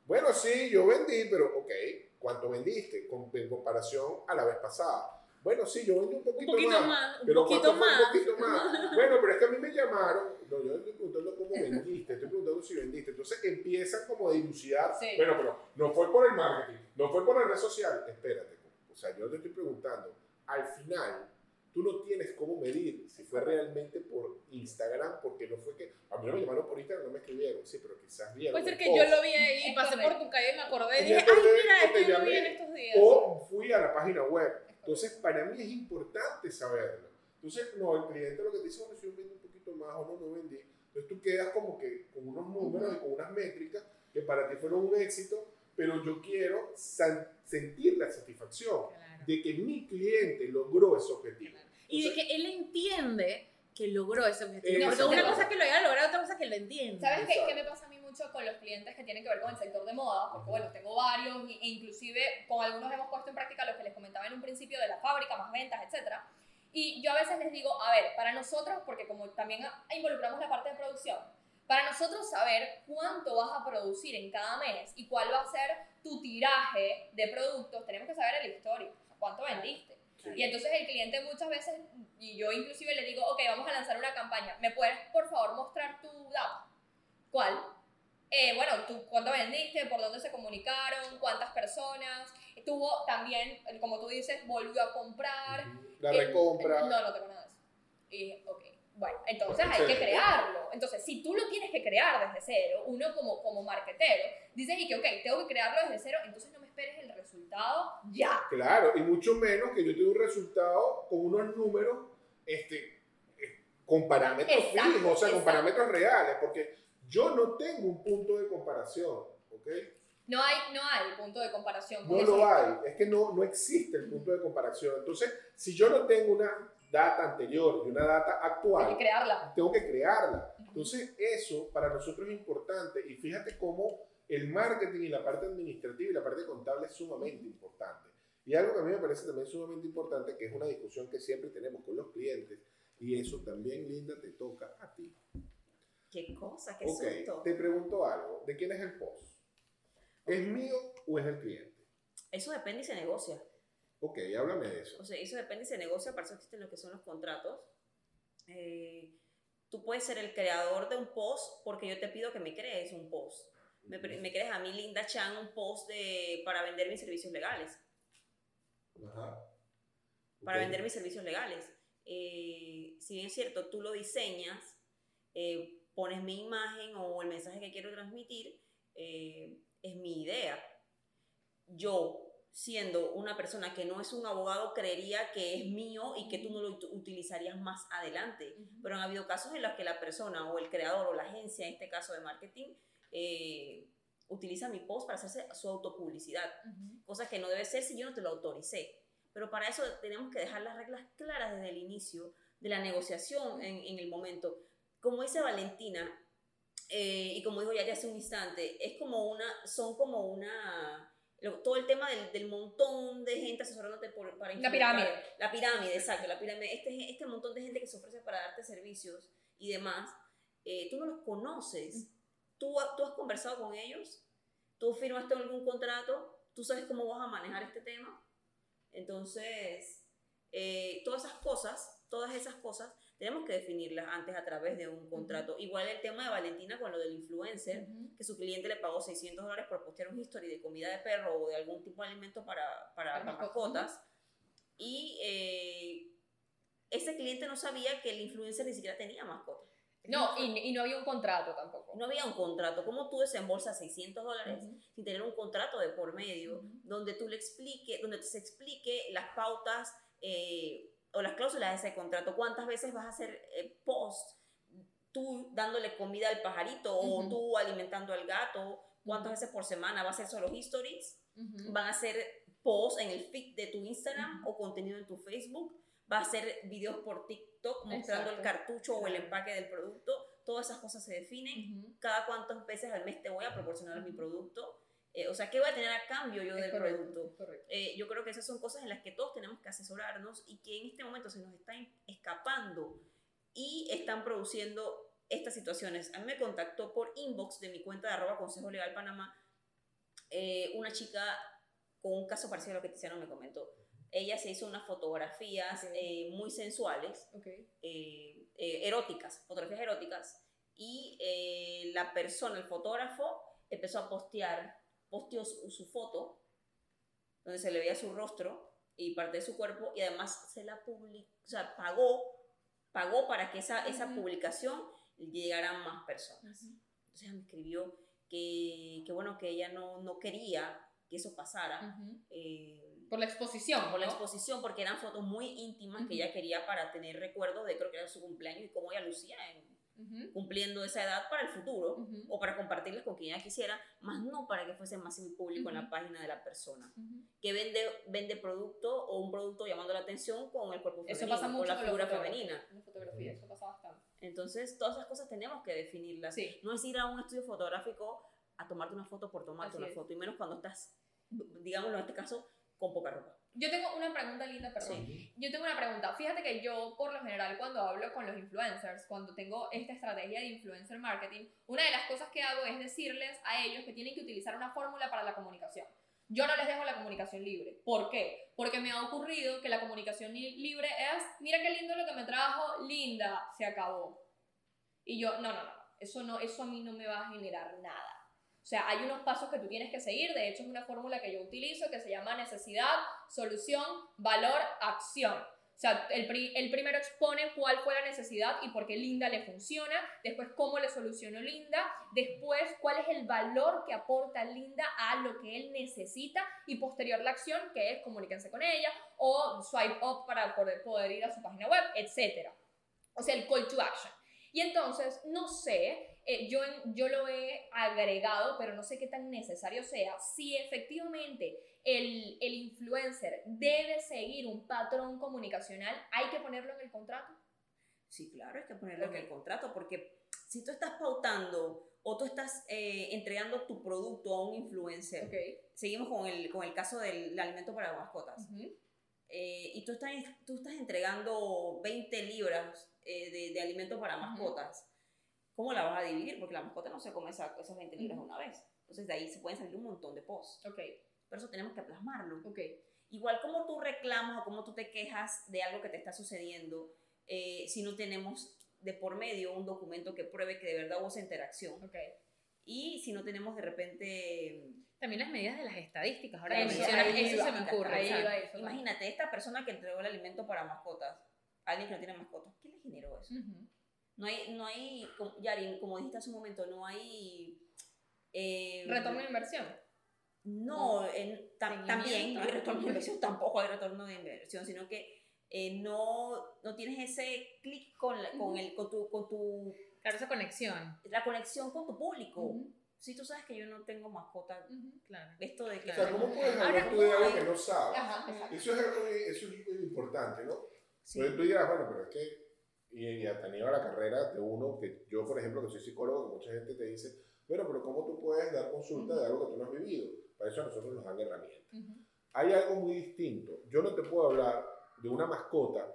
Bueno, sí, yo vendí, pero ok, ¿cuánto vendiste con, en comparación a la vez pasada? Bueno, sí, yo vendí un Un poquito, poquito más. más, un pero poquito ¿cuánto fue más. Un poquito más. Bueno, pero es que a mí me llamaron. No, yo no estoy preguntando cómo vendiste, estoy preguntando si vendiste. Entonces empiezan como a dilucidar. Sí. Bueno, pero no fue por el marketing, no fue por la red social. Espérate, o sea, yo te estoy preguntando. Al final, tú no tienes cómo medir si fue realmente por Instagram, porque no fue que. A mí no me llamaron por Instagram, no me escribieron. Sí, pero quizás vieron. Puede ser que post. yo lo vi ahí, pasé por tu calle y me acordé y dije, ay, mira, que es te que yo lo vi llamé. en estos días. O fui a la página web. Entonces, para mí es importante saberlo. Entonces, no, el cliente lo que te dice, bueno, si yo vendí un poquito más o no, no vendí. Entonces, tú quedas como que con unos números y con unas métricas que para ti fueron un éxito, pero yo quiero sentir la satisfacción Claro. de que mi cliente logró ese objetivo. Y de Entonces, que él entiende que logró ese objetivo. Porque una cosa es que lo haya logrado, otra cosa es que lo entiende. ¿Sabes qué, qué me pasa a mí mucho con los clientes que tienen que ver con el sector de moda? Porque bueno, tengo varios e inclusive con algunos hemos puesto en práctica lo que les comentaba en un principio de la fábrica, más ventas, etcétera. Y yo a veces les digo, a ver, para nosotros, porque como también involucramos la parte de producción, para nosotros saber cuánto vas a producir en cada mes y cuál va a ser tu tiraje de productos, tenemos que saber el histórico, cuánto vendiste. Y entonces el cliente muchas veces, y yo inclusive le digo, ok, vamos a lanzar una campaña, ¿me puedes por favor mostrar tu data? ¿Cuál? Eh, bueno, tú, ¿cuánto vendiste? ¿Por dónde se comunicaron? ¿Cuántas personas? Tuvo también, como tú dices, volvió a comprar. La Eh, recompra. No, no tengo nada de eso. Y dije, ok, bueno, entonces hay que crearlo. Entonces, si tú lo tienes que crear desde cero, uno como, como marketero, dices, y que, ok, tengo que crearlo desde cero, entonces no me esperes el resultado ya. Claro, y mucho menos que yo tenga un resultado con unos números este, eh, con parámetros Exacto, fijos, o sea, con exacto. parámetros reales, porque yo no tengo un punto de comparación, ¿ok? No hay, no hay punto de comparación con No lo hay, es que no, no existe el punto de comparación. Entonces, si yo no tengo una data anterior y una data Hay actual, que crearla. tengo que crearla. Entonces, eso para nosotros es importante y fíjate cómo el marketing y la parte administrativa y la parte contable es sumamente importante. Y algo que a mí me parece también sumamente importante, que es una discusión que siempre tenemos con los clientes, y eso también, Linda, te toca a ti. Qué cosa, qué Ok, susto. te pregunto algo, ¿de quién es el post? ¿Es mío o es del cliente? Eso depende y se negocia. Ok, háblame de eso. O sea, eso depende y se negocia, para eso existen lo que son los contratos. Eh, tú puedes ser el creador de un post porque yo te pido que me crees un post. Me, crees a mí, Linda Chan, un post de, para vender mis servicios legales. Ajá. Para vender mis servicios legales. Eh, si bien es cierto, tú lo diseñas, eh, pones mi imagen o el mensaje que quiero transmitir, eh, es mi idea. Yo, siendo una persona que no es un abogado, creería que es mío y que tú no lo ut- utilizarías más adelante. Pero han habido casos en los que la persona o el creador o la agencia, en este caso de marketing, eh, utiliza mi post para hacerse su autopublicidad, cosa que no debe ser si yo no te lo autoricé. Pero para eso tenemos que dejar las reglas claras desde el inicio de la negociación en, en el momento. Como dice Valentina, eh, y como dijo ya hace un instante, es como una, son como una, todo el tema del, del montón de gente asesorándote por, para La pirámide. la pirámide, exacto, la pirámide. Este, este montón de gente que se ofrece para darte servicios y demás, eh, tú no los conoces. ¿Tú, ha- tú has conversado con ellos, tú firmaste algún contrato, tú sabes cómo vas a manejar este tema. Entonces, eh, todas esas cosas, todas esas cosas, tenemos que definirlas antes a través de un contrato. Igual el tema de Valentina con lo del influencer, que su cliente le pagó 600 dólares por postear un history de comida de perro o de algún tipo de alimento para, para, mascotas. mascotas. Y eh, ese cliente no sabía que el influencer ni siquiera tenía mascota. No, y, y no había un contrato tampoco. No había un contrato. ¿Cómo tú desembolsas 600 dólares sin tener un contrato de por medio Ujú. donde tú le explique, donde se explique las pautas eh, o las cláusulas de ese contrato? ¿Cuántas veces vas a hacer eh, post tú dándole comida al pajarito o tú alimentando al gato? ¿Cuántas veces por semana va a ser solo histories? Ujú. van a hacer posts en el feed de tu Instagram o contenido en tu Facebook, va a hacer videos por TikTok mostrando el Exacto. cartucho o el empaque del producto, todas esas cosas se definen, cada cuántas veces al mes te voy a proporcionar mi producto, Eh, o sea, ¿qué voy a tener a cambio yo Es del correcto, producto? correcto. Eh, yo creo que esas son cosas en las que todos tenemos que asesorarnos y que en este momento se nos están escapando y están produciendo estas situaciones. A mí me contactó por inbox de mi cuenta de arroba Consejo Legal Panamá eh, una chica con un caso parecido a lo que Tiziano me comentó. Ella se hizo unas fotografías Ok. eh, muy sensuales, Ok. eh, eh, eróticas, fotografías eróticas, y la persona, el fotógrafo, empezó a postear, posteó su, su foto, donde se le veía su rostro y parte de su cuerpo, y además se la publicó, o sea, pagó, pagó para que esa, esa Ujú. publicación llegara a más personas. Ujú. Entonces ella me escribió que, que bueno, que ella no, no quería que eso pasara. Ujú. eh, Por la exposición, por la ¿no? exposición, porque eran fotos muy íntimas que ella quería para tener recuerdos de creo que era su cumpleaños y cómo ella lucía en- Ujú. cumpliendo esa edad para el futuro Ujú. o para compartirlas con quien ella quisiera, más no para que fuese masivo y público en la página de la persona que vende, vende producto o un producto llamando la atención con el cuerpo Eso femenino pasa o mucho la con figura los fotógrafos, femenina. En la fotografía, eso pasa bastante. Entonces, todas esas cosas tenemos que definirlas. Sí. No es ir a un estudio fotográfico a tomarte una foto por tomarte Así una es. foto, y menos cuando estás, digámoslo en este caso, con poca ropa. Yo tengo una pregunta linda, perdón. Yo tengo una pregunta. Fíjate que yo, por lo general, cuando hablo con los influencers, cuando tengo esta estrategia de influencer marketing, una de las cosas que hago es decirles a ellos que tienen que utilizar una fórmula para la comunicación. Yo no les dejo la comunicación libre. ¿Por qué? Porque me ha ocurrido que la comunicación li- libre es, mira qué lindo lo que me trajo, linda, se acabó. Y yo, no, no, no, eso no, eso a mí no me va a generar nada. O sea, hay unos pasos que tú tienes que seguir, de hecho es una fórmula que yo utilizo que se llama necesidad, solución, valor, acción. O sea, el, pri- el primero expone cuál fue la necesidad y por qué Linda le funciona, después cómo le solucionó Linda, después cuál es el valor que aporta Linda a lo que él necesita y posterior la acción que es comuníquense con ella o swipe up para poder, poder ir a su página web, etc. O sea, el call to action. Y entonces, no sé, eh, yo, yo lo he agregado, pero no sé qué tan necesario sea, si efectivamente el, el influencer debe seguir un patrón comunicacional, hay que ponerlo en el contrato. Sí, claro, hay que ponerlo en el contrato porque si tú estás pautando o tú estás eh, entregando tu producto a un influencer, Ok. seguimos con el, con el caso del alimento para mascotas, Ujú. eh, y tú estás, tú estás entregando 20 libras eh, de, de alimento para mascotas, ¿cómo la vas a dividir? Porque la mascota no se come esa- esas 20 libras Ujú. de una vez. Entonces de ahí se pueden salir un montón de posts. Ok, Por eso tenemos que plasmarlo. ok. Igual como tú reclamas o como tú te quejas de algo que te está sucediendo, eh, si no tenemos de por medio un documento que pruebe que de verdad hubo esa interacción. Ok. Y si no tenemos de repente... También las medidas de las estadísticas. Ahora sí, mencionas ahí eso iba, se me ocurre. ahí iba eso. Imagínate, esta persona que entregó el alimento para mascotas, alguien que no tiene mascotas, ¿qué le generó eso? Ujú. No hay, no hay como- Yarin, como dijiste hace un momento, no hay... eh, Retorno de inversión. No, en- tam- también no hay retorno de inversión, tampoco hay retorno de inversión, sino que eh, no, no tienes ese clic con, la- con, el, con, tu, con tu, Claro, esa conexión. la conexión con tu público. Si tú sabes que yo no tengo mascota. Claro. esto de que... O sea, ¿cómo puedes hablar tú de ¿cómo algo que no sabes? Ajá. Eso es algo eso es muy importante, ¿no? Sí. Tú dirás, bueno, pero es que, y, y hasta a la carrera de uno, que yo, por ejemplo, que soy psicólogo, que mucha gente te dice, bueno, pero ¿cómo tú puedes dar consulta de algo que tú no has vivido? Para eso a nosotros nos dan herramientas. Ujú. Hay algo muy distinto. Yo no te puedo hablar de una mascota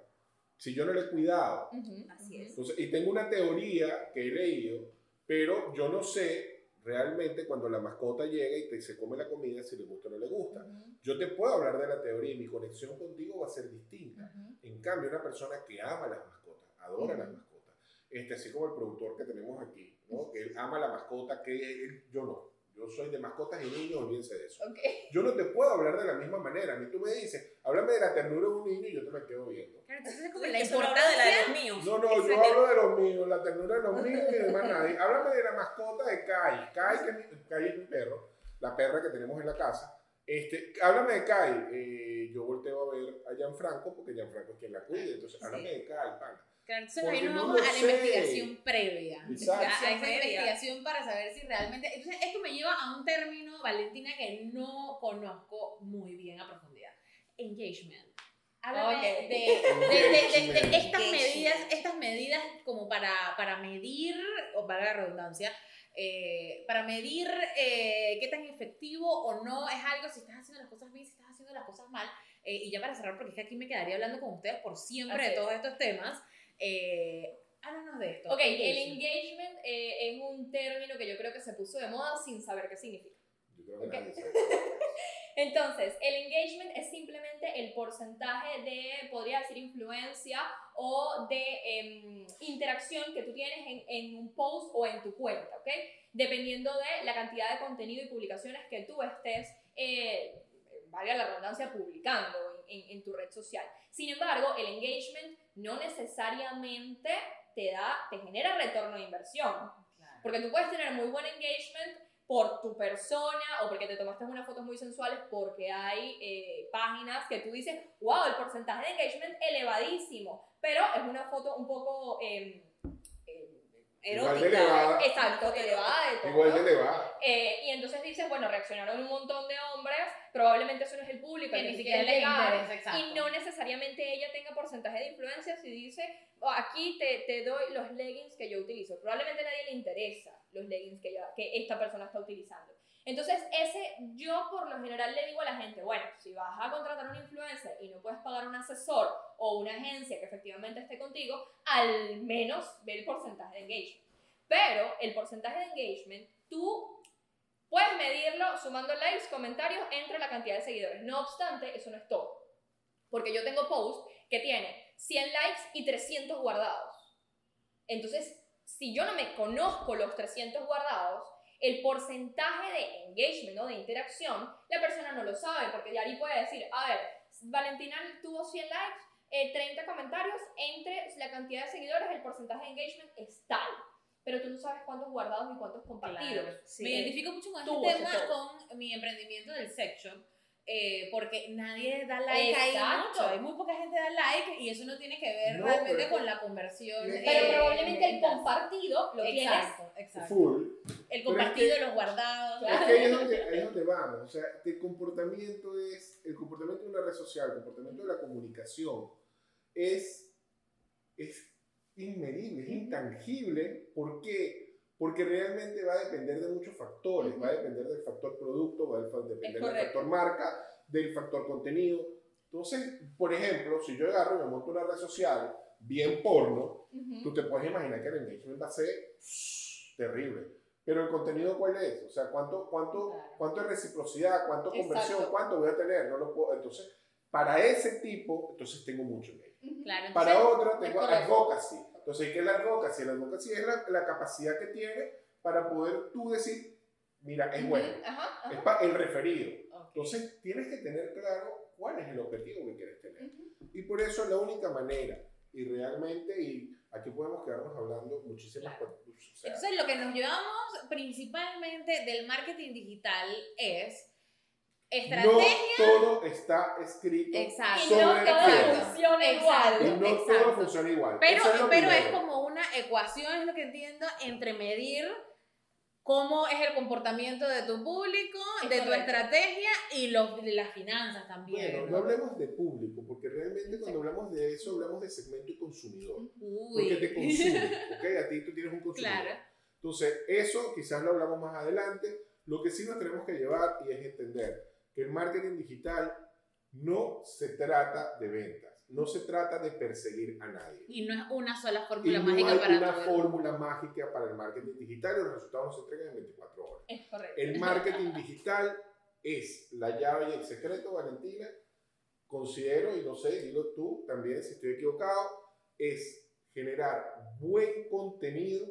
si yo no la he cuidado. Ujú. Así Ujú. es. Entonces, y tengo una teoría que he leído, pero yo no sé realmente cuando la mascota llega y te, se come la comida si le gusta o no le gusta. Yo te puedo hablar de la teoría y mi conexión contigo va a ser distinta. En cambio, una persona que ama las mascotas, adora las mascotas, este, así como el productor que tenemos aquí, ¿no? que él ama la mascota, que él- yo no. Yo soy de mascotas y niños, olvídense de eso. Ok. Yo no te puedo hablar de la misma manera. A mí tú me dices, háblame de la ternura de un niño y yo te me quedo viendo. Claro, entonces es como la de la de los míos. No, no, yo hablo de los míos, la ternura de los míos y de más nadie. Háblame de la mascota de Kai. Kai, que es mi, Kai es mi perro, la perra que tenemos en la casa. Este, háblame de Kai. Eh, yo volteo a ver a Gianfranco porque Gianfranco es quien la cuida. Entonces, Sí. háblame de Kai, pana. Claro, entonces Porque ahí nos no vamos lo a la sé. investigación previa. Exacto. A, a esa Previa. investigación para saber si realmente. Entonces, esto me lleva a un término, Valentina, que no conozco muy bien a profundidad: engagement. Háblame Ok. de, de- de- de- de estas medidas, estas medidas como para, para medir, o para la redundancia, eh, para medir eh, qué tan efectivo o no es algo, si estás haciendo las cosas bien, si estás haciendo las cosas mal. Eh, y ya para cerrar, porque es que aquí me quedaría hablando con ustedes por siempre Así de es. todos estos temas. Eh, háblanos de esto. Ok, el Engagement. engagement eh, es un término que yo creo que se puso de moda sin saber qué significa. Yo creo que Ok. nadie sabe. Entonces, el engagement es simplemente el porcentaje de, podría decir, influencia o de em, interacción que tú tienes en, en un post o en tu cuenta, ¿ok? Dependiendo de la cantidad de contenido y publicaciones que tú estés, eh, valga la redundancia, publicando en, en- en tu red social. Sin embargo, el engagement no necesariamente te da, te genera retorno de inversión. Claro. Porque tú puedes tener muy buen engagement por tu persona o porque te tomaste unas fotos muy sensuales, porque hay eh, páginas que tú dices, wow, el porcentaje de engagement elevadísimo, pero es una foto un poco em, em, Igual de Erótica. elevada. exacto, elevada de todo. Igual de elevada. Eh, y entonces dices, bueno, reaccionaron un montón de hombres, probablemente eso no es el público Que ni siquiera les interesa, y no necesariamente ella tenga porcentaje de influencia si dice, "Oh, aquí te, te doy los leggings que yo utilizo. Probablemente a nadie le interesa los leggings que, ella- que esta persona está utilizando. Entonces, ese, yo por lo general le digo a la gente, bueno, si vas a contratar a un influencer y no puedes pagar un asesor o una agencia que efectivamente esté contigo, al menos ve el porcentaje de engagement. Pero el porcentaje de engagement, tú puedes medirlo sumando likes, comentarios entre la cantidad de seguidores. No obstante, eso no es todo. Porque yo tengo post que tiene 100 likes y 300 guardados. Entonces, si yo no me conozco los 300 guardados, el porcentaje de engagement, ¿no? de interacción, la persona no lo sabe, porque Yari puede decir, a ver, Valentina tuvo 100 likes, 30 eh, comentarios, entre la cantidad de seguidores, el porcentaje de engagement es tal. Pero tú no sabes cuántos guardados y cuántos compartidos. Me identifico mucho con este tema con mi emprendimiento del sex shop eh, porque nadie da like ahí mucho, hay muy poca gente da like y eso no tiene que ver realmente con la conversión. Pero probablemente el compartido lo exacto, Exacto, El compartido, los guardados. Es que ahí es, donde, ahí es donde vamos, o sea, el comportamiento es, el comportamiento de una red social, el comportamiento de la comunicación es, es inmedible, es intangible, ¿por qué? porque realmente va a depender de muchos factores, va a depender del factor producto, va a depender del factor marca, del factor contenido. Entonces, por ejemplo, si yo agarro y me monto una red social bien porno, tú te puedes imaginar que el engagement va a ser terrible. Pero el contenido, ¿cuál es? O sea, ¿cuánto, cuánto, cuánto es reciprocidad? ¿Cuánto conversión? ¿Cuánto voy a tener? No lo puedo. Entonces, para ese tipo, entonces tengo mucho engagement. Claro, para otra, tengo advocacy. Entonces, ¿qué es la advocacy? La advocacy es la, la, capacidad que tiene para poder tú decir, mira, es bueno, es para el referido. Entonces, tienes que tener claro cuál es el objetivo que quieres tener. Y por eso la única manera, y realmente, y aquí podemos quedarnos hablando muchísimas cosas. Entonces, lo que nos llevamos principalmente del marketing digital es Estrategia. No todo está escrito Exacto. sobre y no todo funciona igual. Y no todo funciona igual. Pero, es, pero es como una ecuación, es lo que entiendo, entre medir cómo es el comportamiento de tu público, de tu estrategia y los, de las finanzas también. Bueno, no hablemos de público, porque realmente cuando hablamos de eso, hablamos de segmento y consumidor. Uy. Porque te consume, ¿ok? A ti tú tienes un consumidor. Claro. Entonces, eso quizás lo hablamos más adelante. Lo que sí nos tenemos que llevar y es entender que el marketing digital no se trata de ventas, no se trata de perseguir a nadie. Y no es una sola fórmula y mágica no hay una fórmula mágica para el marketing digital y los resultados se entregan en 24 horas. Es correcto. El marketing digital es la llave y el secreto, Valentina. Considero, y no sé, dilo tú también si estoy equivocado, es generar buen contenido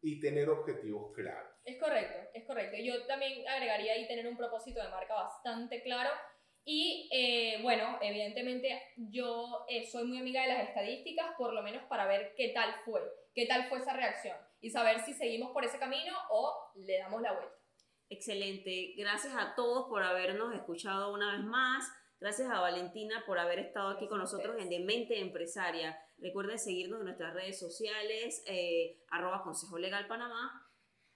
y tener objetivos claros. Es correcto, es correcto. Yo también agregaría ahí tener un propósito de marca bastante claro. Y eh, bueno, evidentemente yo eh, soy muy amiga de las estadísticas, por lo menos para ver qué tal fue, qué tal fue esa reacción y saber si seguimos por ese camino o le damos la vuelta. Excelente. Gracias a todos por habernos escuchado una vez más. Gracias a Valentina por haber estado aquí con nosotros en Demente Empresaria. Recuerden seguirnos en nuestras redes sociales, eh, arroba Consejo Legal Panamá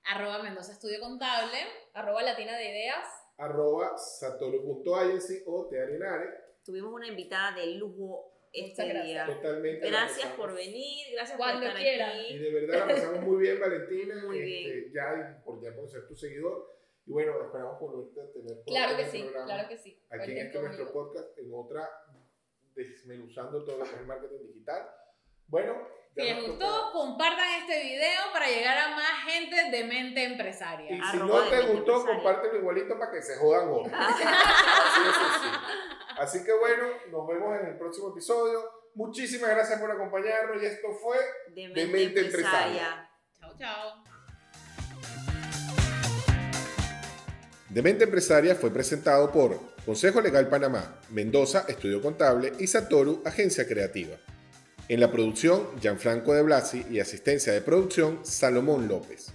arroba Mendoza Estudio Contable, arroba Latina de Ideas, arroba satoru.agency o Tearinare. Tuvimos una invitada de lujo este día. Totalmente. Gracias por venir, gracias por estar aquí. Y de verdad la pasamos muy bien, Valentina. Muy este, bien. Ya por ya ser tu seguidor. Y bueno, esperamos volverte a tener Claro que sí, claro que sí. Aquí en este nuestro podcast, en otra, desmenuzando todo lo que es el marketing digital. Bueno, si les gustó, compartan este video para llegar a más gente de mente empresaria. Y si no te gustó, compártelo igualito para que se jodan otros. Así que bueno, nos vemos en el próximo episodio. Muchísimas gracias por acompañarnos y esto fue De Mente, empresaria. Chao, chao. Demente Empresaria fue presentado por Consejo Legal Panamá, Mendoza, Estudio Contable y Satoru, Agencia Creativa. En la producción, Gianfranco de Blasi y asistencia de producción, Salomón López.